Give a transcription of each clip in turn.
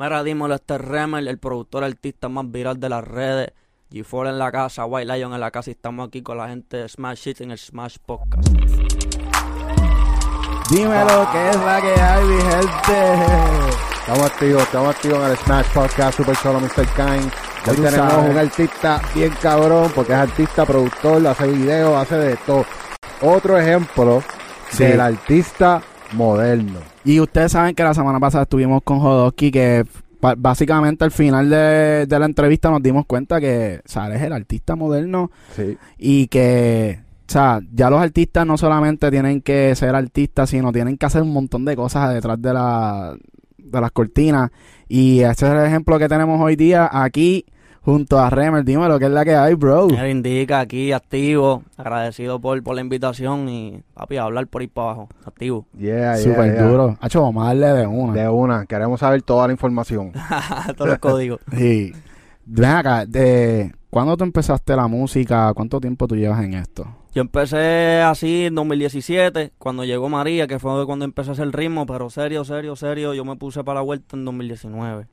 Mira, dímelo, este Remel, el productor artista más viral de las redes. G4 en la casa, White Lion en la casa y estamos aquí con la gente de Smash Hits en el Smash Podcast. Dímelo, que es la que hay, mi gente. Estamos activos, estamos activos en el Smash Podcast Super Solo Mr. Kind. Ya Hoy tenemos sabes. un artista bien cabrón porque es artista, productor, hace videos, hace de todo. Otro ejemplo Sí. del artista moderno. Y ustedes saben que la semana pasada estuvimos con Jodosky, que básicamente al final de, de la entrevista nos dimos cuenta que Sara es el artista moderno Sí. y que, o sea, ya los artistas no solamente tienen que ser artistas, sino tienen que hacer un montón de cosas detrás de, la, de las cortinas. Y ese es el ejemplo que tenemos hoy día aquí junto a Remer. Dime lo que es la que hay, bro. Mira, indica aquí, activo, agradecido por, por la invitación y, papi, a hablar por ahí para abajo, activo. Yeah, yeah, Súper yeah. duro. Hacho, vamos a darle de una. De una, queremos saber toda la información. Todos los códigos. Sí. Ven acá, de, ¿cuándo tú empezaste la música? ¿Cuánto tiempo tú llevas en esto? Yo empecé así en 2017, cuando llegó María, que fue cuando empecé a hacer ritmo, pero serio, serio, serio, yo me puse para la vuelta en 2019,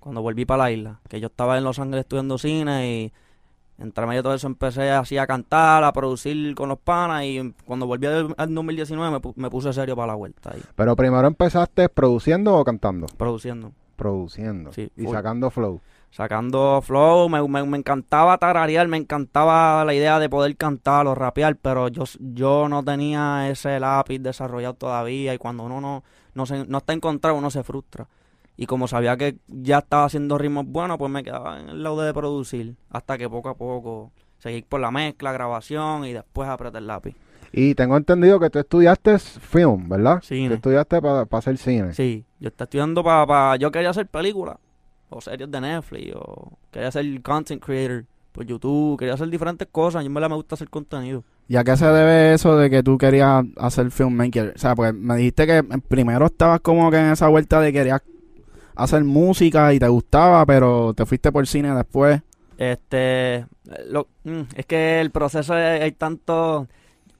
cuando volví para la isla, que yo estaba en Los Ángeles estudiando cine y entre medio de todo eso empecé así a cantar, a producir con los panas y cuando volví al al 2019 me, me puse serio para la vuelta ahí, Pero primero empezaste produciendo o cantando? produciendo. Produciendo. Sí, y full. sacando flow. sacando flow, me, me, me encantaba tararear, me encantaba la idea de poder cantar o rapear, pero yo, yo no tenía ese lápiz desarrollado todavía y cuando uno no, no, se, no está encontrado uno se frustra. Y como sabía que ya estaba haciendo ritmos buenos, pues me quedaba en el lado de producir, hasta que poco a poco seguí por la mezcla, grabación y después apretar el lápiz. Y tengo entendido que tú estudiaste film, ¿verdad? Cine. Tú estudiaste para hacer cine. Sí, yo estaba estudiando para... yo quería hacer películas, o series de Netflix, o quería ser content creator por YouTube, quería hacer diferentes cosas. Yo en verdad me gusta hacer contenido. ¿Y a qué se debe eso de que tú querías hacer filmmaker? O sea, pues me dijiste que primero estabas como que en esa vuelta de querías hacer música y te gustaba, pero te fuiste por cine después. Este, lo- mm, es que el proceso hay, hay tanto...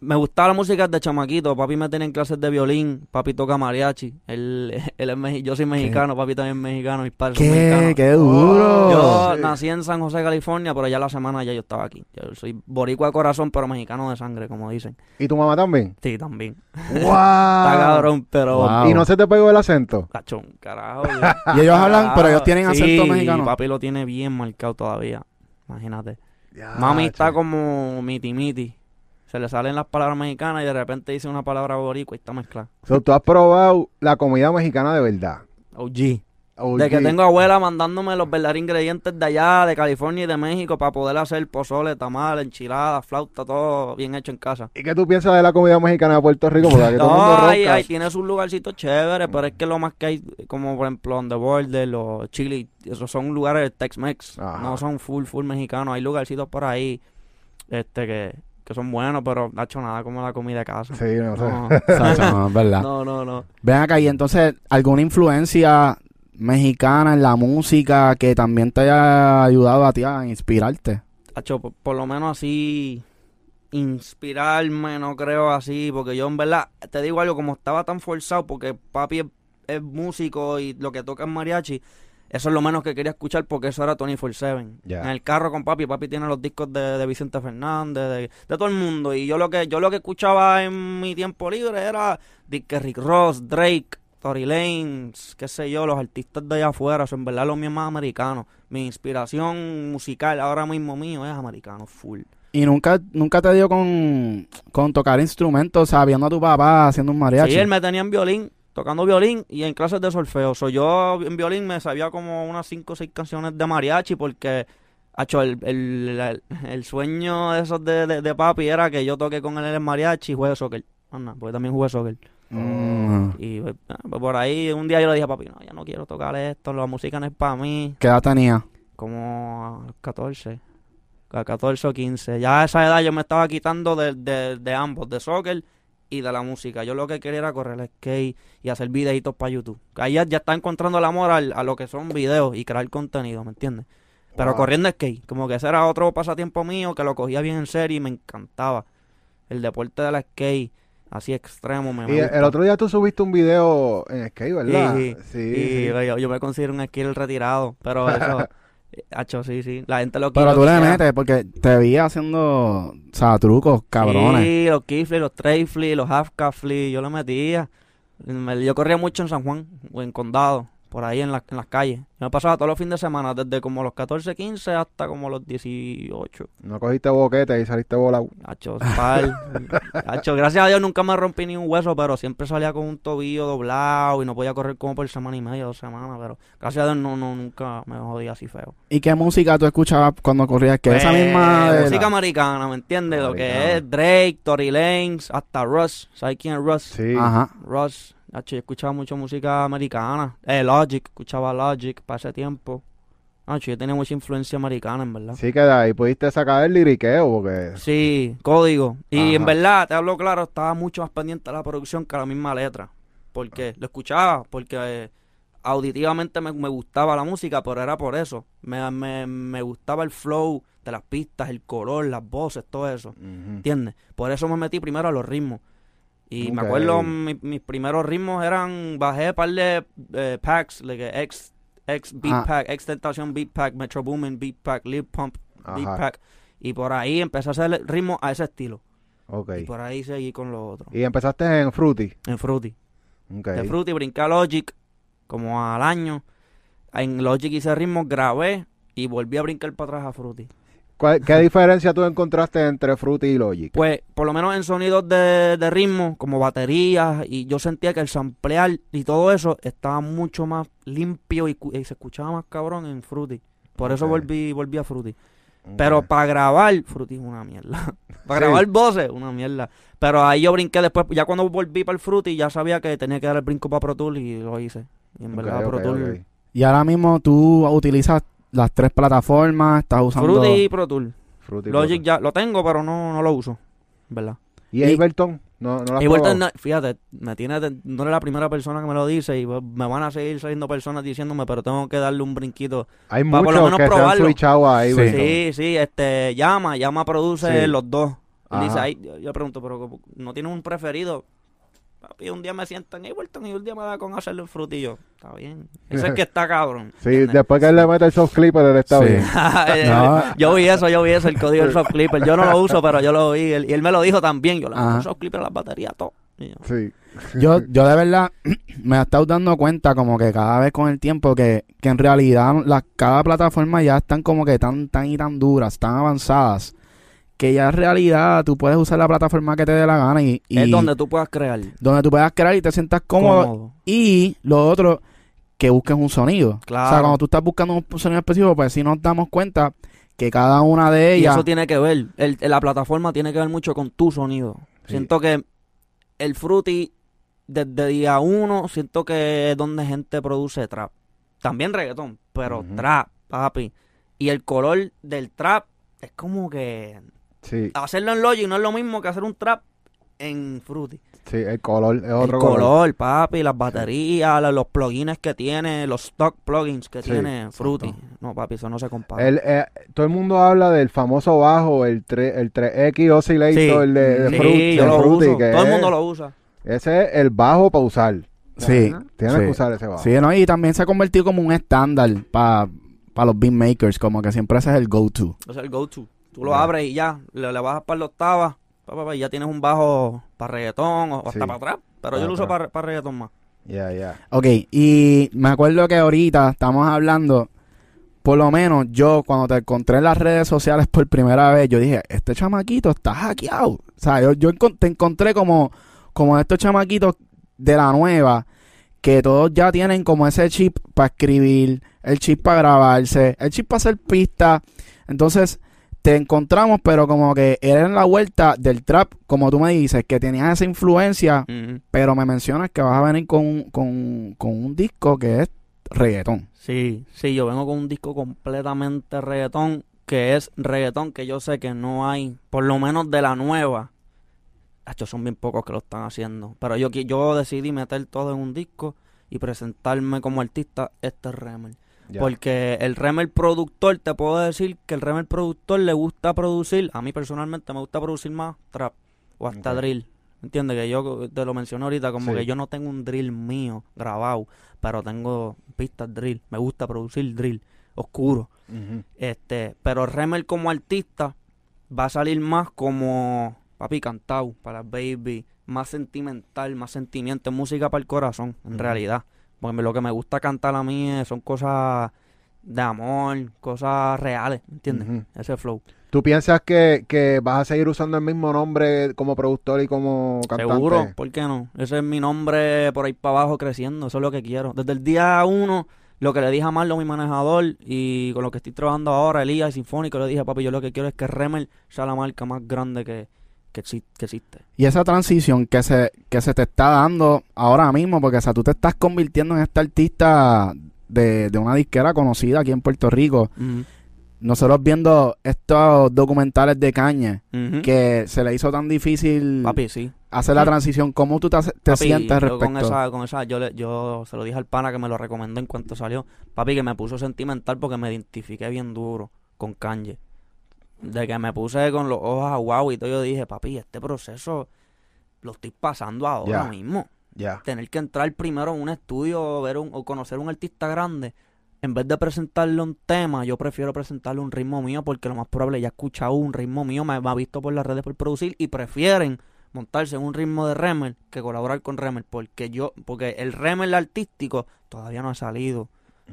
Me gustaba la música de chamaquito. Papi me tenía en clases de violín. Papi toca mariachi. Él, él es yo soy mexicano. Papi también es mexicano. Mis padres son ¿Qué? mexicanos. ¡Qué duro! Yo sí. nací en San José, California, pero ya la semana ya yo estaba aquí. Yo soy boricua de corazón, pero mexicano de sangre, como dicen. ¿Y tu mamá también? Sí, también. ¡Wow! Está cabrón, pero... Wow. ¿Y no se te pegó el acento? Cachón, carajo. Y ellos hablan, pero ellos tienen acento Sí, mexicano. papi lo tiene bien marcado todavía. Imagínate. Mami está como miti miti. Se le salen las palabras mexicanas y de repente dice una palabra boricua y está mezclada. So, tú has probado la comida mexicana de verdad. OG. OG. De que tengo abuela mandándome los verdaderos ingredientes de allá, de California y de México, para poder hacer pozole, tamal, enchiladas, flauta, todo bien hecho en casa. ¿Y qué tú piensas de la comida mexicana de Puerto Rico? Porque aquí todo el mundo No, ahí, ahí tiene sus lugarcitos chéveres, pero es que lo más que hay, como por ejemplo On The Border, los Chile, esos son lugares Tex-Mex, Ajá. no son full, full mexicanos. Hay lugarcitos por ahí este que, que son buenos, pero no ha hecho nada como la comida de casa. Sí, no sé. No, no, es verdad. no, no, no. Ven acá, y entonces, ¿alguna influencia mexicana en la música que también te haya ayudado a ti a inspirarte? Hacho, por, por lo menos así inspirarme, no creo así, porque yo en verdad, te digo algo, como estaba tan forzado, porque papi es, es músico y lo que toca es mariachi, eso es lo menos que quería escuchar porque eso era 24-7. Ya. En el carro con papi, papi tiene los discos de, de Vicente Fernández, de, de todo el mundo, y yo lo que yo lo que escuchaba en mi tiempo libre era Dick Rick Ross, Drake, Tory Lanez, qué sé yo, los artistas de allá afuera, son en verdad los míos más americanos. Mi inspiración musical ahora mismo mío es americano full. ¿Y nunca, nunca te dio con, con tocar instrumentos, o sea, viendo a tu papá haciendo un mariachi? Sí, él me tenía en violín, tocando violín y en clases de solfeo. So, yo en violín me sabía como unas 5 o 6 canciones de mariachi porque, el, el, el, el sueño de esos de, de, de papi era que yo toque con él en el mariachi y juegue soccer. Anda, porque también jugué soccer. Mm. Y pues, ah, pues, por ahí un día yo le dije a papi, no, ya no quiero tocar esto, la música no es para mí. ¿Qué edad tenía? Como a los 14, a 14 o 15. Ya a esa edad yo me estaba quitando de, de, de ambos, de soccer y de la música. Yo lo que quería era correr el skate y hacer videitos para YouTube. Ahí ya, ya está encontrando el amor al- a lo que son videos y crear contenido, ¿me entiendes? Pero Wow. corriendo skate, como que ese era otro pasatiempo mío que lo cogía bien en serio y me encantaba. El deporte del skate. así extremo. Me, Y me el otro día tú subiste un video en skate, ¿verdad? Sí, sí. Y sí. Yo, yo me considero un skill retirado, pero eso, hacho, sí, sí. La gente lo Pero lo tú le metes porque te vi haciendo, o sea, trucos, cabrones. Sí, los kickflips, los tray flips, los half yo lo metía. Me- Yo corría mucho en San Juan, o en Condado, por ahí en, la- en las calles. Yo me pasaba todos los fines de semana, desde como los 14, 15 hasta como los 18. No cogiste boquete y saliste volado. Hacho, pal. Hacho, gracias a Dios nunca me rompí ni un hueso, pero siempre salía con un tobillo doblado y no podía correr como por semana y media, dos semanas. Pero gracias a Dios no, no, nunca me jodí así feo. ¿Y qué música tú escuchabas cuando corrías? Que esa Pues, misma... de música la- americana, ¿me entiendes? Lo que es Drake, Tory Lanez, hasta Russ. ¿Sabes quién es Russ? Sí. Ajá. Russ. Hacho, yo escuchaba mucho música americana. Eh, Logic, escuchaba Logic para ese tiempo. Hacho, yo tenía mucha influencia americana, en verdad. Sí que de ahí pudiste sacar el liriqueo porque... Sí, código. Y en verdad, te hablo claro, estaba mucho más pendiente de la producción que a la misma letra. Porque lo escuchaba, porque eh, auditivamente me, me gustaba la música, pero era por eso. Me, me, me gustaba el flow de las pistas, el color, las voces, todo eso. Ujú. ¿Entiendes? Por eso me metí primero a los ritmos. Y me acuerdo, mi- mis primeros ritmos eran, bajé un par de eh, packs, like, X, X Beat Ah. Pack, X Tentación Beat Pack, Metro Boomin Beat Pack, Lip Pump Beat Ajá. Pack. Y por ahí empecé a hacer ritmo a ese estilo. Ok. Y por ahí seguí con lo otro. Y empezaste en Fruity. En Fruity. Ok. De Fruity brinqué a Logic como al año. En Logic hice ritmos, grabé y volví a brincar para atrás a Fruity. ¿Cuál- ¿Qué diferencia tú encontraste entre Fruity y Logic? Pues, por lo menos en sonidos de, de ritmo, como baterías, y yo sentía que el samplear y todo eso estaba mucho más limpio y, se escuchaba más cabrón en Fruity. Por eso volví, volví a Fruity. Pero para grabar, Fruity es una mierda. para Sí. grabar voces, una mierda. Pero ahí yo brinqué después, ya cuando volví para el Fruity, ya sabía que tenía que dar el brinco para Pro Tools y lo hice. Y en verdad, Pro ok. Y ahora mismo tú utilizas las tres plataformas, estás usando... Fruity y Pro Tools. Fruity Logic Pro- ya lo tengo, pero no, no lo uso. ¿Verdad? ¿Y Y- Ableton? No, no probado? no- fíjate, me tiene, de- no eres la primera persona que me lo dice y pues, me van a seguir saliendo personas diciéndome, pero tengo que darle un brinquito. Hay pa- por lo muchos menos que se han probarlo. switchado a Sí. Ableton. Sí, sí, este, llama, llama produce Sí. los dos. Dice, ahí, yo, yo pregunto, pero no tiene un preferido. Papi, un día me siento en Ableton y un día me da con hacerle un frutillo. Está bien. Ese es el que está cabrón. Sí, ¿entiendes? después que él le mete el soft clipper, él está Sí. bien. No. Yo vi eso, yo vi eso, el código del soft clipper. Yo no lo uso, pero yo lo vi. él- y él me lo dijo también. Yo le Ajá. meto el soft clipper a las baterías, todo. Y yo, Sí. Yo, yo de verdad me he estado dando cuenta como que cada vez con el tiempo que, que en realidad las, cada plataforma ya están como que tan, tan y tan duras, tan avanzadas, que ya en realidad tú puedes usar la plataforma que te dé la gana y, y Es donde tú puedas crear. donde tú puedas crear y te sientas cómodo. Cómodo. Y lo otro, que busques un sonido. Claro. O sea, cuando tú estás buscando un sonido específico, pues sí nos damos cuenta que cada una de Y ellas... eso tiene que ver, el, la plataforma tiene que ver mucho con tu sonido. Sí. Siento que el Fruity, desde día uno, siento que es donde gente produce trap. También reggaetón, pero trap, papi. Y el color del trap es como que Sí, hacerlo en Logic no es lo mismo que hacer un trap en Fruity. sí, el color es El otro color, color. papi, las baterías, los plugins que tiene, los stock plugins que Sí, tiene Fruity. exacto. No, papi, eso no se compara. El, eh, todo el mundo habla del famoso bajo, el, tre- el 3X Oscillator Sí. de, de Sí, Fruit- yo de lo Fruity, uso. que Todo el mundo lo usa. Ese es el bajo para usar. Sí. Tienes sí. que usar ese bajo. Sí, ¿no? Y también se ha convertido como un estándar para los beatmakers, como que siempre ese es el go-to. Ese es el go-to. Tú lo abres y ya, le, le bajas para la octava, pa, pa, pa, y ya tienes un bajo para reggaetón o hasta Sí. para atrás. Pero Para yo lo uso atrás. para reggaetón más. Ya, ya. Ok, y me acuerdo que ahorita estamos hablando, por lo menos yo cuando te encontré en las redes sociales por primera vez, yo dije, este chamaquito está hackeado. O sea, yo, yo encon- te encontré como, como estos chamaquitos de la nueva, que todos ya tienen como ese chip para escribir, el chip para grabarse, el chip para hacer pistas. Entonces, te encontramos, pero como que era en la vuelta del trap, como tú me dices, que tenías esa influencia pero me mencionas que vas a venir con, un- con, con un disco que es reggaetón. Sí, sí, yo vengo con un disco completamente reggaetón, que es reggaetón que yo sé que no hay, por lo menos de la nueva. Estos son bien pocos que lo están haciendo. Pero yo, yo decidí meter todo en un disco y presentarme como artista este Remel. Porque el Remel productor, te puedo decir que el Remel productor le gusta producir, a mí personalmente me gusta producir más trap o hasta drill. ¿Entiendes? Que yo te lo mencioné ahorita, como Sí. que yo no tengo un drill mío grabado, pero tengo pistas drill. Me gusta producir drill oscuro. Este, pero Remel como artista va a salir más como papi cantado para baby, más sentimental, más sentimiento, música para el corazón, en realidad. Porque lo que me gusta cantar a mí son cosas de amor, cosas reales, ¿entiendes? Ese flow. ¿Tú piensas que, que vas a seguir usando el mismo nombre como productor y como cantante? Seguro, ¿por qué no? Ese es mi nombre por ahí para abajo creciendo, eso es lo que quiero. Desde el día uno, lo que le dije a Marlon, mi manejador, y con lo que estoy trabajando ahora, Elías y Sinfónico, le dije, papi, yo lo que quiero es que Remel sea la marca más grande que, que, que existe. Y esa transición que se, que se te está dando ahora mismo, porque o sea, tú te estás convirtiendo en este artista de, de una disquera conocida aquí en Puerto Rico. Nosotros viendo estos documentales de caña, que se le hizo tan difícil Papi, sí. hacer la transición, ¿cómo tú te, te Papi, sientes respecto? con esa, con esa, yo, le- yo se lo dije al pana que me lo recomendó en cuanto salió. Papi, que me puso sentimental porque me identifiqué bien duro con Kanye. De que me puse con los ojos aguados y todo, yo dije, papi, este proceso lo estoy pasando ahora mismo. Ya. Tener que entrar primero en un estudio ver un, o conocer un artista grande, en vez de presentarle un tema, yo prefiero presentarle un ritmo mío porque lo más probable ya ha escuchado un ritmo mío, me, me ha visto por las redes por producir y prefieren montarse en un ritmo de Remel que colaborar con Remel porque yo porque el Remel artístico todavía no ha salido,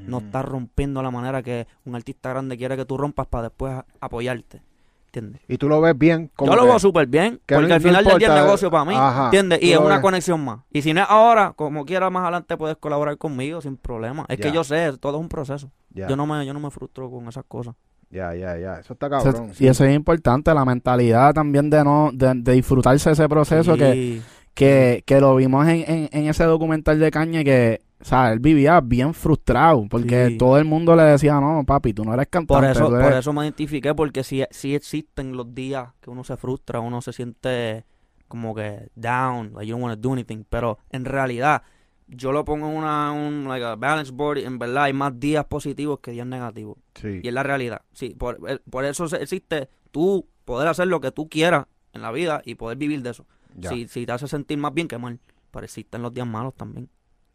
no está rompiendo la manera que un artista grande quiere que tú rompas para después apoyarte. ¿Entiendes? Y tú lo ves bien. Como Yo lo veo súper bien, que porque no- al no final del día es negocio para mí, ajá, ¿entiendes? Y es una ves. conexión más. Y si no es ahora, como quiera más adelante puedes colaborar conmigo sin problema. Es Ya. que yo sé, todo es un proceso. Yo no me yo no me frustro con esas cosas. ya, ya, ya. Eso está Eso- cabrón. y eso es importante, la mentalidad también de no de, de disfrutarse ese proceso Sí. que, que lo vimos en, en, en ese documental de Caña que, o sea, él vivía bien frustrado porque Sí. todo el mundo le decía, no, papi, tú no eres Por cantante. eso, tú eres-". por eso me identifiqué, porque sí, sí existen los días que uno se frustra, uno se siente como que down, like you don't want to do anything, pero en realidad yo lo pongo en una un like a balance board, en verdad hay más días positivos que días negativos. Sí. Y es la realidad. Sí, por, por eso existe tú poder hacer lo que tú quieras en la vida y poder vivir de eso. Ya. Si, si te hace sentir más bien que mal. Pero existen los días malos también.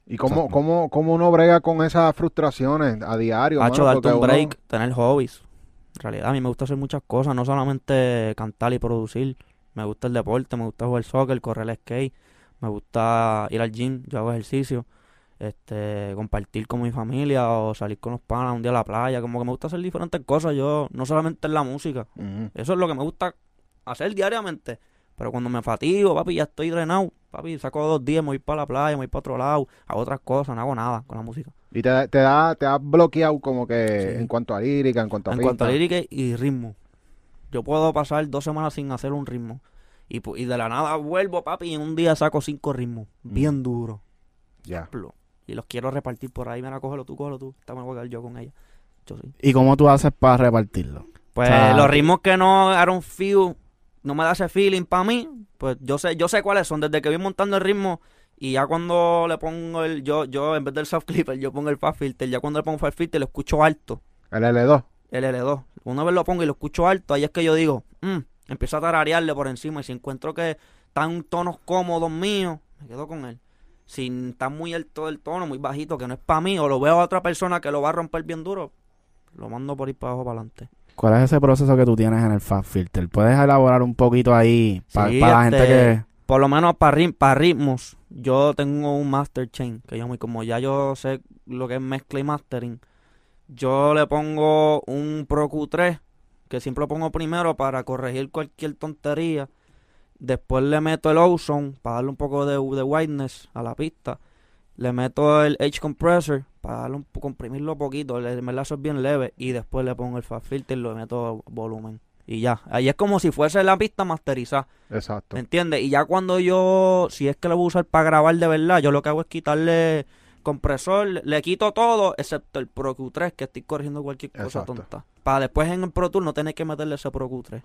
¿Y cómo, cómo, cómo uno brega con esas frustraciones a diario? Hacho, mano? darte un uno- break, tener hobbies. En realidad, a mí me gusta hacer muchas cosas, no solamente cantar y producir. Me gusta el deporte, me gusta jugar soccer, correr el skate, me gusta ir al gym, yo hago ejercicio, este, compartir con mi familia o salir con los panas un día a la playa, como que me gusta hacer diferentes cosas, yo no solamente en la música. Eso es lo que me gusta hacer diariamente. Pero cuando me fatigo, papi, ya estoy drenado. Papi, saco dos días, me voy para la playa, me voy para otro lado, hago otras cosas, no hago nada con la música. Y te, da- te da, te has bloqueado como que Sí. en cuanto a lírica, en cuanto a En cuanto a lírica y ritmo. Yo puedo pasar dos semanas sin hacer un ritmo. Y, y de la nada vuelvo, papi, y en un día saco cinco ritmos. Bien duros. Ya. Y los quiero repartir por ahí. Mira, cógelo tú, cógelo tú. Esta me voy a quedar yo con ella. Yo sí. ¿Y cómo tú haces para repartirlo? Pues O sea, los ritmos que no eran feel, no me da ese feeling para mí, pues yo sé, yo sé cuáles son. Desde que voy montando el ritmo y ya cuando le pongo el, yo, yo en vez del soft clipper, yo pongo el fast filter. Ya cuando le pongo fast filter lo escucho alto. El L2. el L2. Una vez lo pongo y lo escucho alto, ahí es que yo digo, mm, empiezo a tararearle por encima y si encuentro que están tonos cómodos míos, me quedo con él. Si está muy alto el tono, muy bajito, que no es para mí, o lo veo a otra persona que lo va a romper bien duro, lo mando por ir para abajo para adelante. ¿Cuál es ese proceso que tú tienes en el Fast Filter? ¿Puedes elaborar un poquito ahí para Sí, la este, gente que... Por lo menos para ritmos, yo tengo un master chain, que yo muy como ya yo sé lo que es mezcla y mastering, yo le pongo un Pro Q3, que siempre lo pongo primero para corregir cualquier tontería. Después le meto el Ozone para darle un poco de, de whiteness a la pista. Le meto el H compressor para darle un, comprimirlo poquito, le, me la es bien leve. Y después le pongo el fast filter y le meto volumen. Y ya, ahí es como si fuese la pista masterizada. Exacto. ¿Me entiendes? Y ya cuando yo, si es que lo voy a usar para grabar de verdad, yo lo que hago es quitarle compresor, le, quito todo, excepto el Pro Q3, que estoy corrigiendo cualquier cosa Exacto. tonta. Para después en el Pro Tour no tener que meterle ese Pro Q3.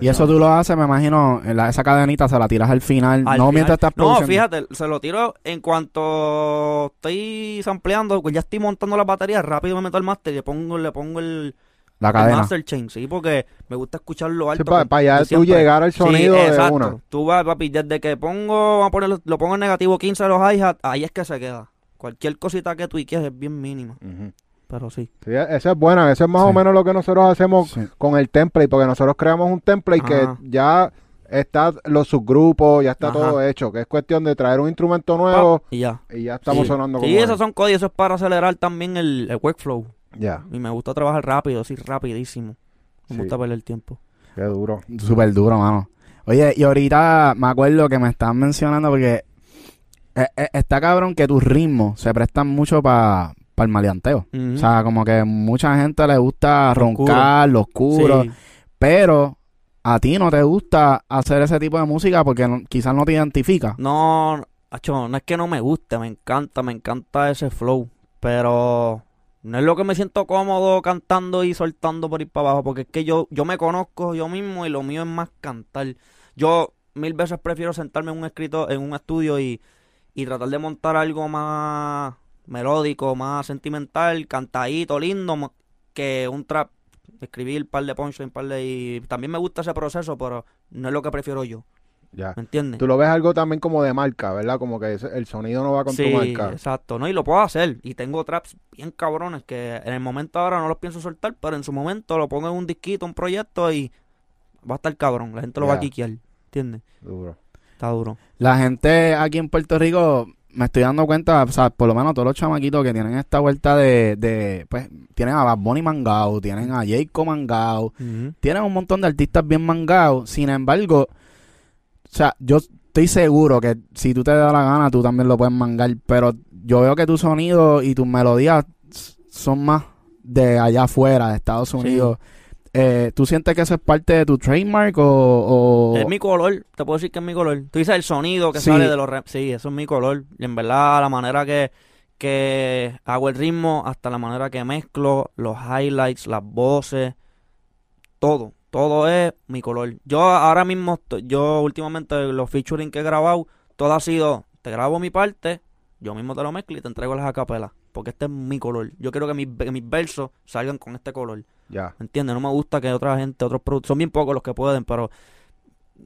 Y eso tú lo haces, me imagino, en la- esa cadenita se la tiras al final, Al no final- mientras estás No, fíjate, se lo tiro en cuanto estoy sampleando, pues ya estoy montando la batería, rápido me meto el master y le pongo, le pongo el La El cadena. master chain, sí, porque me gusta escucharlo alto. para con- allá de tú siempre. llegar al Sí, sonido de exacto. una. Tú vas, papi, desde que pongo, vamos a ponerlo, lo pongo en negativo 15 de los hi-hat, ahí es que se queda. Cualquier cosita que tú quieres es bien mínima, Ujú. Pero sí. Sí, esa es buena, eso es más o menos lo que nosotros hacemos Sí. con el template, porque nosotros creamos un template Ajá. que ya está los subgrupos, ya está Ajá. todo hecho, que es cuestión de traer un instrumento nuevo y ya. y ya estamos Sí. sonando como Sí, es. esos son códigos, eso es para acelerar también el, el workflow. Ya, Y me gusta trabajar rápido, sí, rapidísimo. Me Sí. gusta perder el tiempo. qué duro. Súper duro, mano. Oye, y ahorita me acuerdo que me estaban mencionando porque eh, eh, está cabrón que tus ritmos se prestan mucho para el maleanteo. O sea, como que mucha gente le gusta roncar, lo oscuro, Sí. pero a ti no te gusta hacer ese tipo de música porque no- quizás no te identifica. No, acho, no es que no me guste, me encanta, me encanta ese flow, pero no es lo que me siento cómodo cantando y soltando por ir para abajo, porque es que yo, yo me conozco yo mismo y lo mío es más cantar. Yo mil veces prefiero sentarme en un escrito, en un estudio y, y tratar de montar algo más melódico, más sentimental, cantadito, lindo, que un trap, escribir un par de punchlines, un par de... Y también me gusta ese proceso, pero no es lo que prefiero yo, Ya. ¿me entiendes? Tú lo ves algo también como de marca, ¿verdad? Como que el sonido no va con tu Sí, marca. exacto, ¿no? Y lo puedo hacer. Y tengo traps bien cabrones que en el momento ahora no los pienso soltar, pero en su momento lo pongo en un disquito, un proyecto y va a estar cabrón. La gente lo va a quiquear, ¿entiendes? Duro. Está duro. La gente aquí en Puerto Rico, me estoy dando cuenta, o sea, por lo menos todos los chamaquitos que tienen esta vuelta de, de pues, tienen a Bad Bunny mangao, tienen a Jayco mangao, tienen un montón de artistas bien mangados. Sin embargo, o sea, yo estoy seguro que si tú te das la gana, tú también lo puedes mangar. Pero yo veo que tu sonido y tus melodías son más de allá afuera, de Estados Unidos. Eh, ¿Tú sientes que eso es parte de tu trademark o...? o- Es mi color, te puedo decir que es mi color. Tú dices el sonido que Sí. sale de los... re- Sí, eso es mi color. Y en verdad la manera que, que hago el ritmo, hasta la manera que mezclo, los highlights, las voces, todo. Todo es mi color. Yo ahora mismo, yo últimamente los featuring que he grabado, todo ha sido, te grabo mi parte, yo mismo te lo mezclo y te entrego las acapelas. Porque este es mi color. Yo quiero que mis, que mis versos salgan con este color. Ya. ¿Me entiendes? No me gusta que otra gente, otros productos, son bien pocos los que pueden, pero,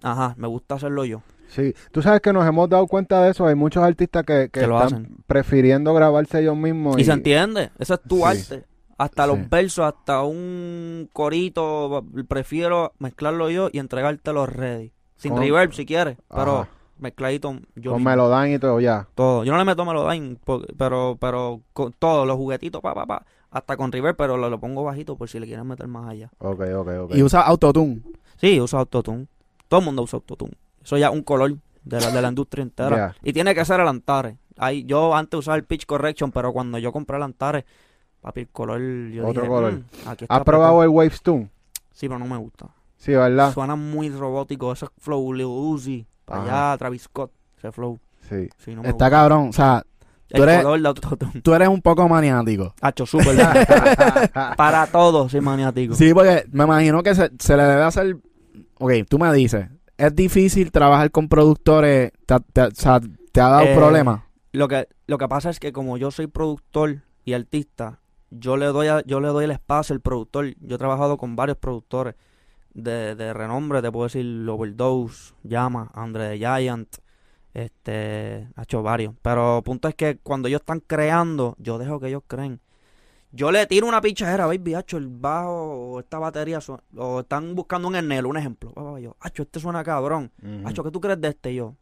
ajá, me gusta hacerlo yo. Sí, tú sabes que nos hemos dado cuenta de eso. Hay muchos artistas que, que Que lo están hacen. prefiriendo grabarse ellos mismos. Y se entiende, eso es tu Sí. arte. Hasta Sí. los versos, hasta un corito, prefiero mezclarlo yo y entregártelo ready. Sin Con- reverb si quieres, pero Ajá. mezcladito yo Con mismo. Melodyne y todo, ya. todo. Yo no le meto Melodyne, pero pero con todos los juguetitos, pa, pa, pa, hasta con reverb, pero lo, lo pongo bajito por si le quieren meter más allá. Ok, ok, ok. Y usa autotune. Sí, usa autotune. Todo el mundo usa autotune. Eso ya es un color de la, de la industria entera. Y tiene que ser el Antares. Ahí, yo antes usaba el pitch correction, pero cuando yo compré el Antares, papi, el color, yo Otro dije, color. "Mm, aquí está ¿Has probado apretado". el Wavestone? Sí, pero no me gusta. Sí, ¿verdad? Suena muy robótico. Ese flow, Lil Uzi, para allá, Travis Scott, ese flow. Sí. Sí, no me Está gusta. cabrón. O sea, tú eres- tú un poco maniático. Hacho, súper. para todos, soy maniático. Sí, porque me imagino que se, se le debe hacer... Ok, tú me dices, es difícil trabajar con productores, te, o sea, te ha dado Eh, problemas. Lo que, lo que pasa es que como yo soy productor y artista, yo le doy a- yo le doy el espacio al productor. Yo he trabajado con varios productores de, de renombre, te puedo decir Overdose, Llama, Andre the Giant, este, ha hecho varios. Pero punto es que cuando ellos están creando, yo dejo que ellos creen. Yo le tiro una pichadera, baby, hacho, el bajo o esta batería, su- o están buscando un Ernelo, un ejemplo. Yo, hacho, este suena cabrón. Ujú. Hacho, ¿qué tú crees de este? Yo,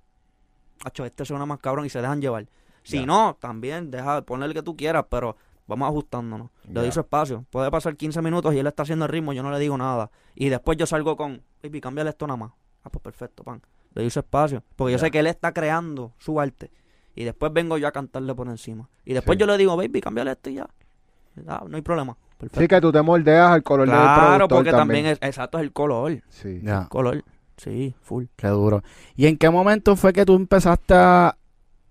Hacho, este suena más cabrón y se dejan llevar. Si no, también deja poner el que tú quieras, pero vamos ajustándonos. Le doy Ya. su espacio. Puede pasar 15 minutos y él está haciendo el ritmo, yo no le digo nada. Y después yo salgo con, baby, cámbiale esto nada más. Ah, pues perfecto, pan. Le doy su espacio. Porque yo sé que él está creando su arte. Y después vengo yo a cantarle por encima. Y después Sí. yo le digo, baby, cámbiale esto y ya. Ah, no hay problema. Perfecto. Sí, que tú te moldeas al color del claro, productor porque también es, exacto, es el color. Sí. Ya, Color. Sí, full. qué duro. ¿Y en qué momento fue que tú empezaste a,